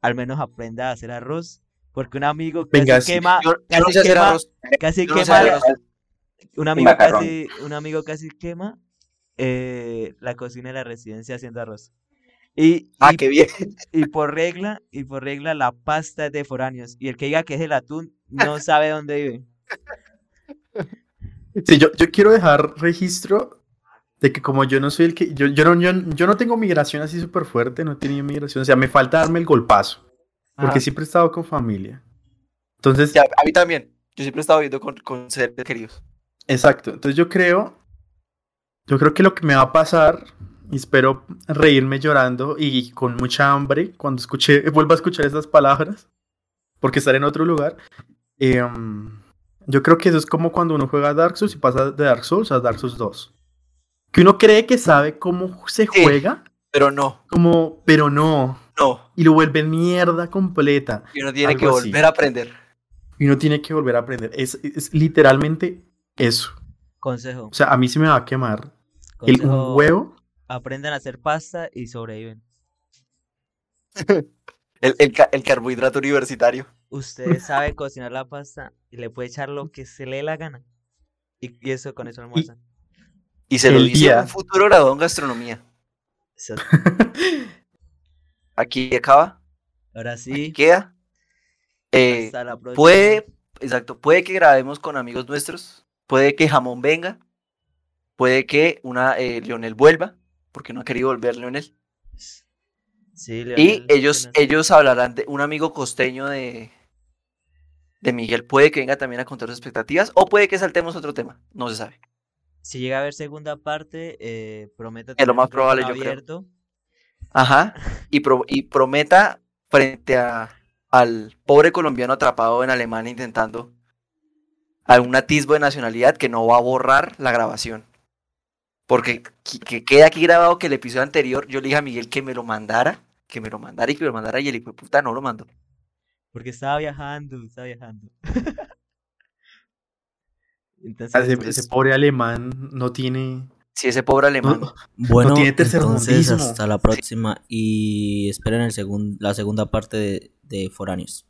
al menos aprenda a hacer arroz. Porque un amigo casi Venga, quema, Yo, no sé quema, arroz. casi yo no sé quema, un amigo casi, un amigo casi quema eh, la cocina de la residencia haciendo arroz. Y, Ah, y qué bien. Y por regla, y por regla, la pasta es de foráneos. Y el que diga que es el atún no sabe dónde vive. Sí, yo, yo quiero dejar registro de que como yo no soy el que... Yo, yo, no, yo, yo no tengo migración así súper fuerte, no he tenido migración. O sea, me falta darme el golpazo. Porque Ajá. siempre he estado con familia. Entonces, Ya, a mí también. Yo siempre he estado viviendo con, con seres queridos. exacto. Entonces yo creo... Yo creo que lo que me va a pasar... Y espero reírme llorando y con mucha hambre cuando escuche, vuelva a escuchar esas palabras. Porque estaré en otro lugar. em, yo creo que eso es como cuando uno juega a Dark Souls y pasa de Dark Souls a Dark Souls 2. Que uno cree que sabe cómo se Sí. juega, Pero no, como, pero no. no. Y lo vuelve mierda completa. Y uno tiene que así. volver a aprender. Y uno tiene que volver a aprender. Es, es literalmente eso. Consejo. O sea, a mí se me va a quemar el, consejo, un huevo. Aprendan a hacer pasta y sobreviven. El, el, ca- el carbohidrato universitario. Usted sabe cocinar la pasta y le puede echar lo que se le dé la gana. Y, y eso con eso almuerzan. Y se lo El dice día- un futuro graduado en gastronomía. Eso- Aquí acaba, Ahora aquí sí, queda. Eh, Hasta la próxima. puede, exacto, puede que grabemos con amigos nuestros, puede que Jamón venga, puede que una eh, Leonel vuelva, porque no ha querido volver Leonel. Sí, Y Leonel, ellos, apenas- ellos hablarán de un amigo costeño de, de Miguel, puede que venga también a contar sus expectativas, o puede que saltemos otro tema, no se sabe. Si llega a haber segunda parte, eh, prometo Es lo más probable, yo creo. abierto. Ajá, y, pro- y prometa frente a, al pobre colombiano atrapado en Alemania intentando algún atisbo de nacionalidad que no va a borrar la grabación. Porque que, que quede aquí grabado que el episodio anterior yo le dije a Miguel que me lo mandara, que me lo mandara y que me lo mandara y el hijo de puta no lo mandó. Porque estaba viajando, estaba viajando. Entonces, Ese, pues, ese pobre alemán no tiene. Si ese pobre alemán. no- Bueno, tiene entonces hasta la próxima y esperen el segun- la segunda parte de, de Foráneos.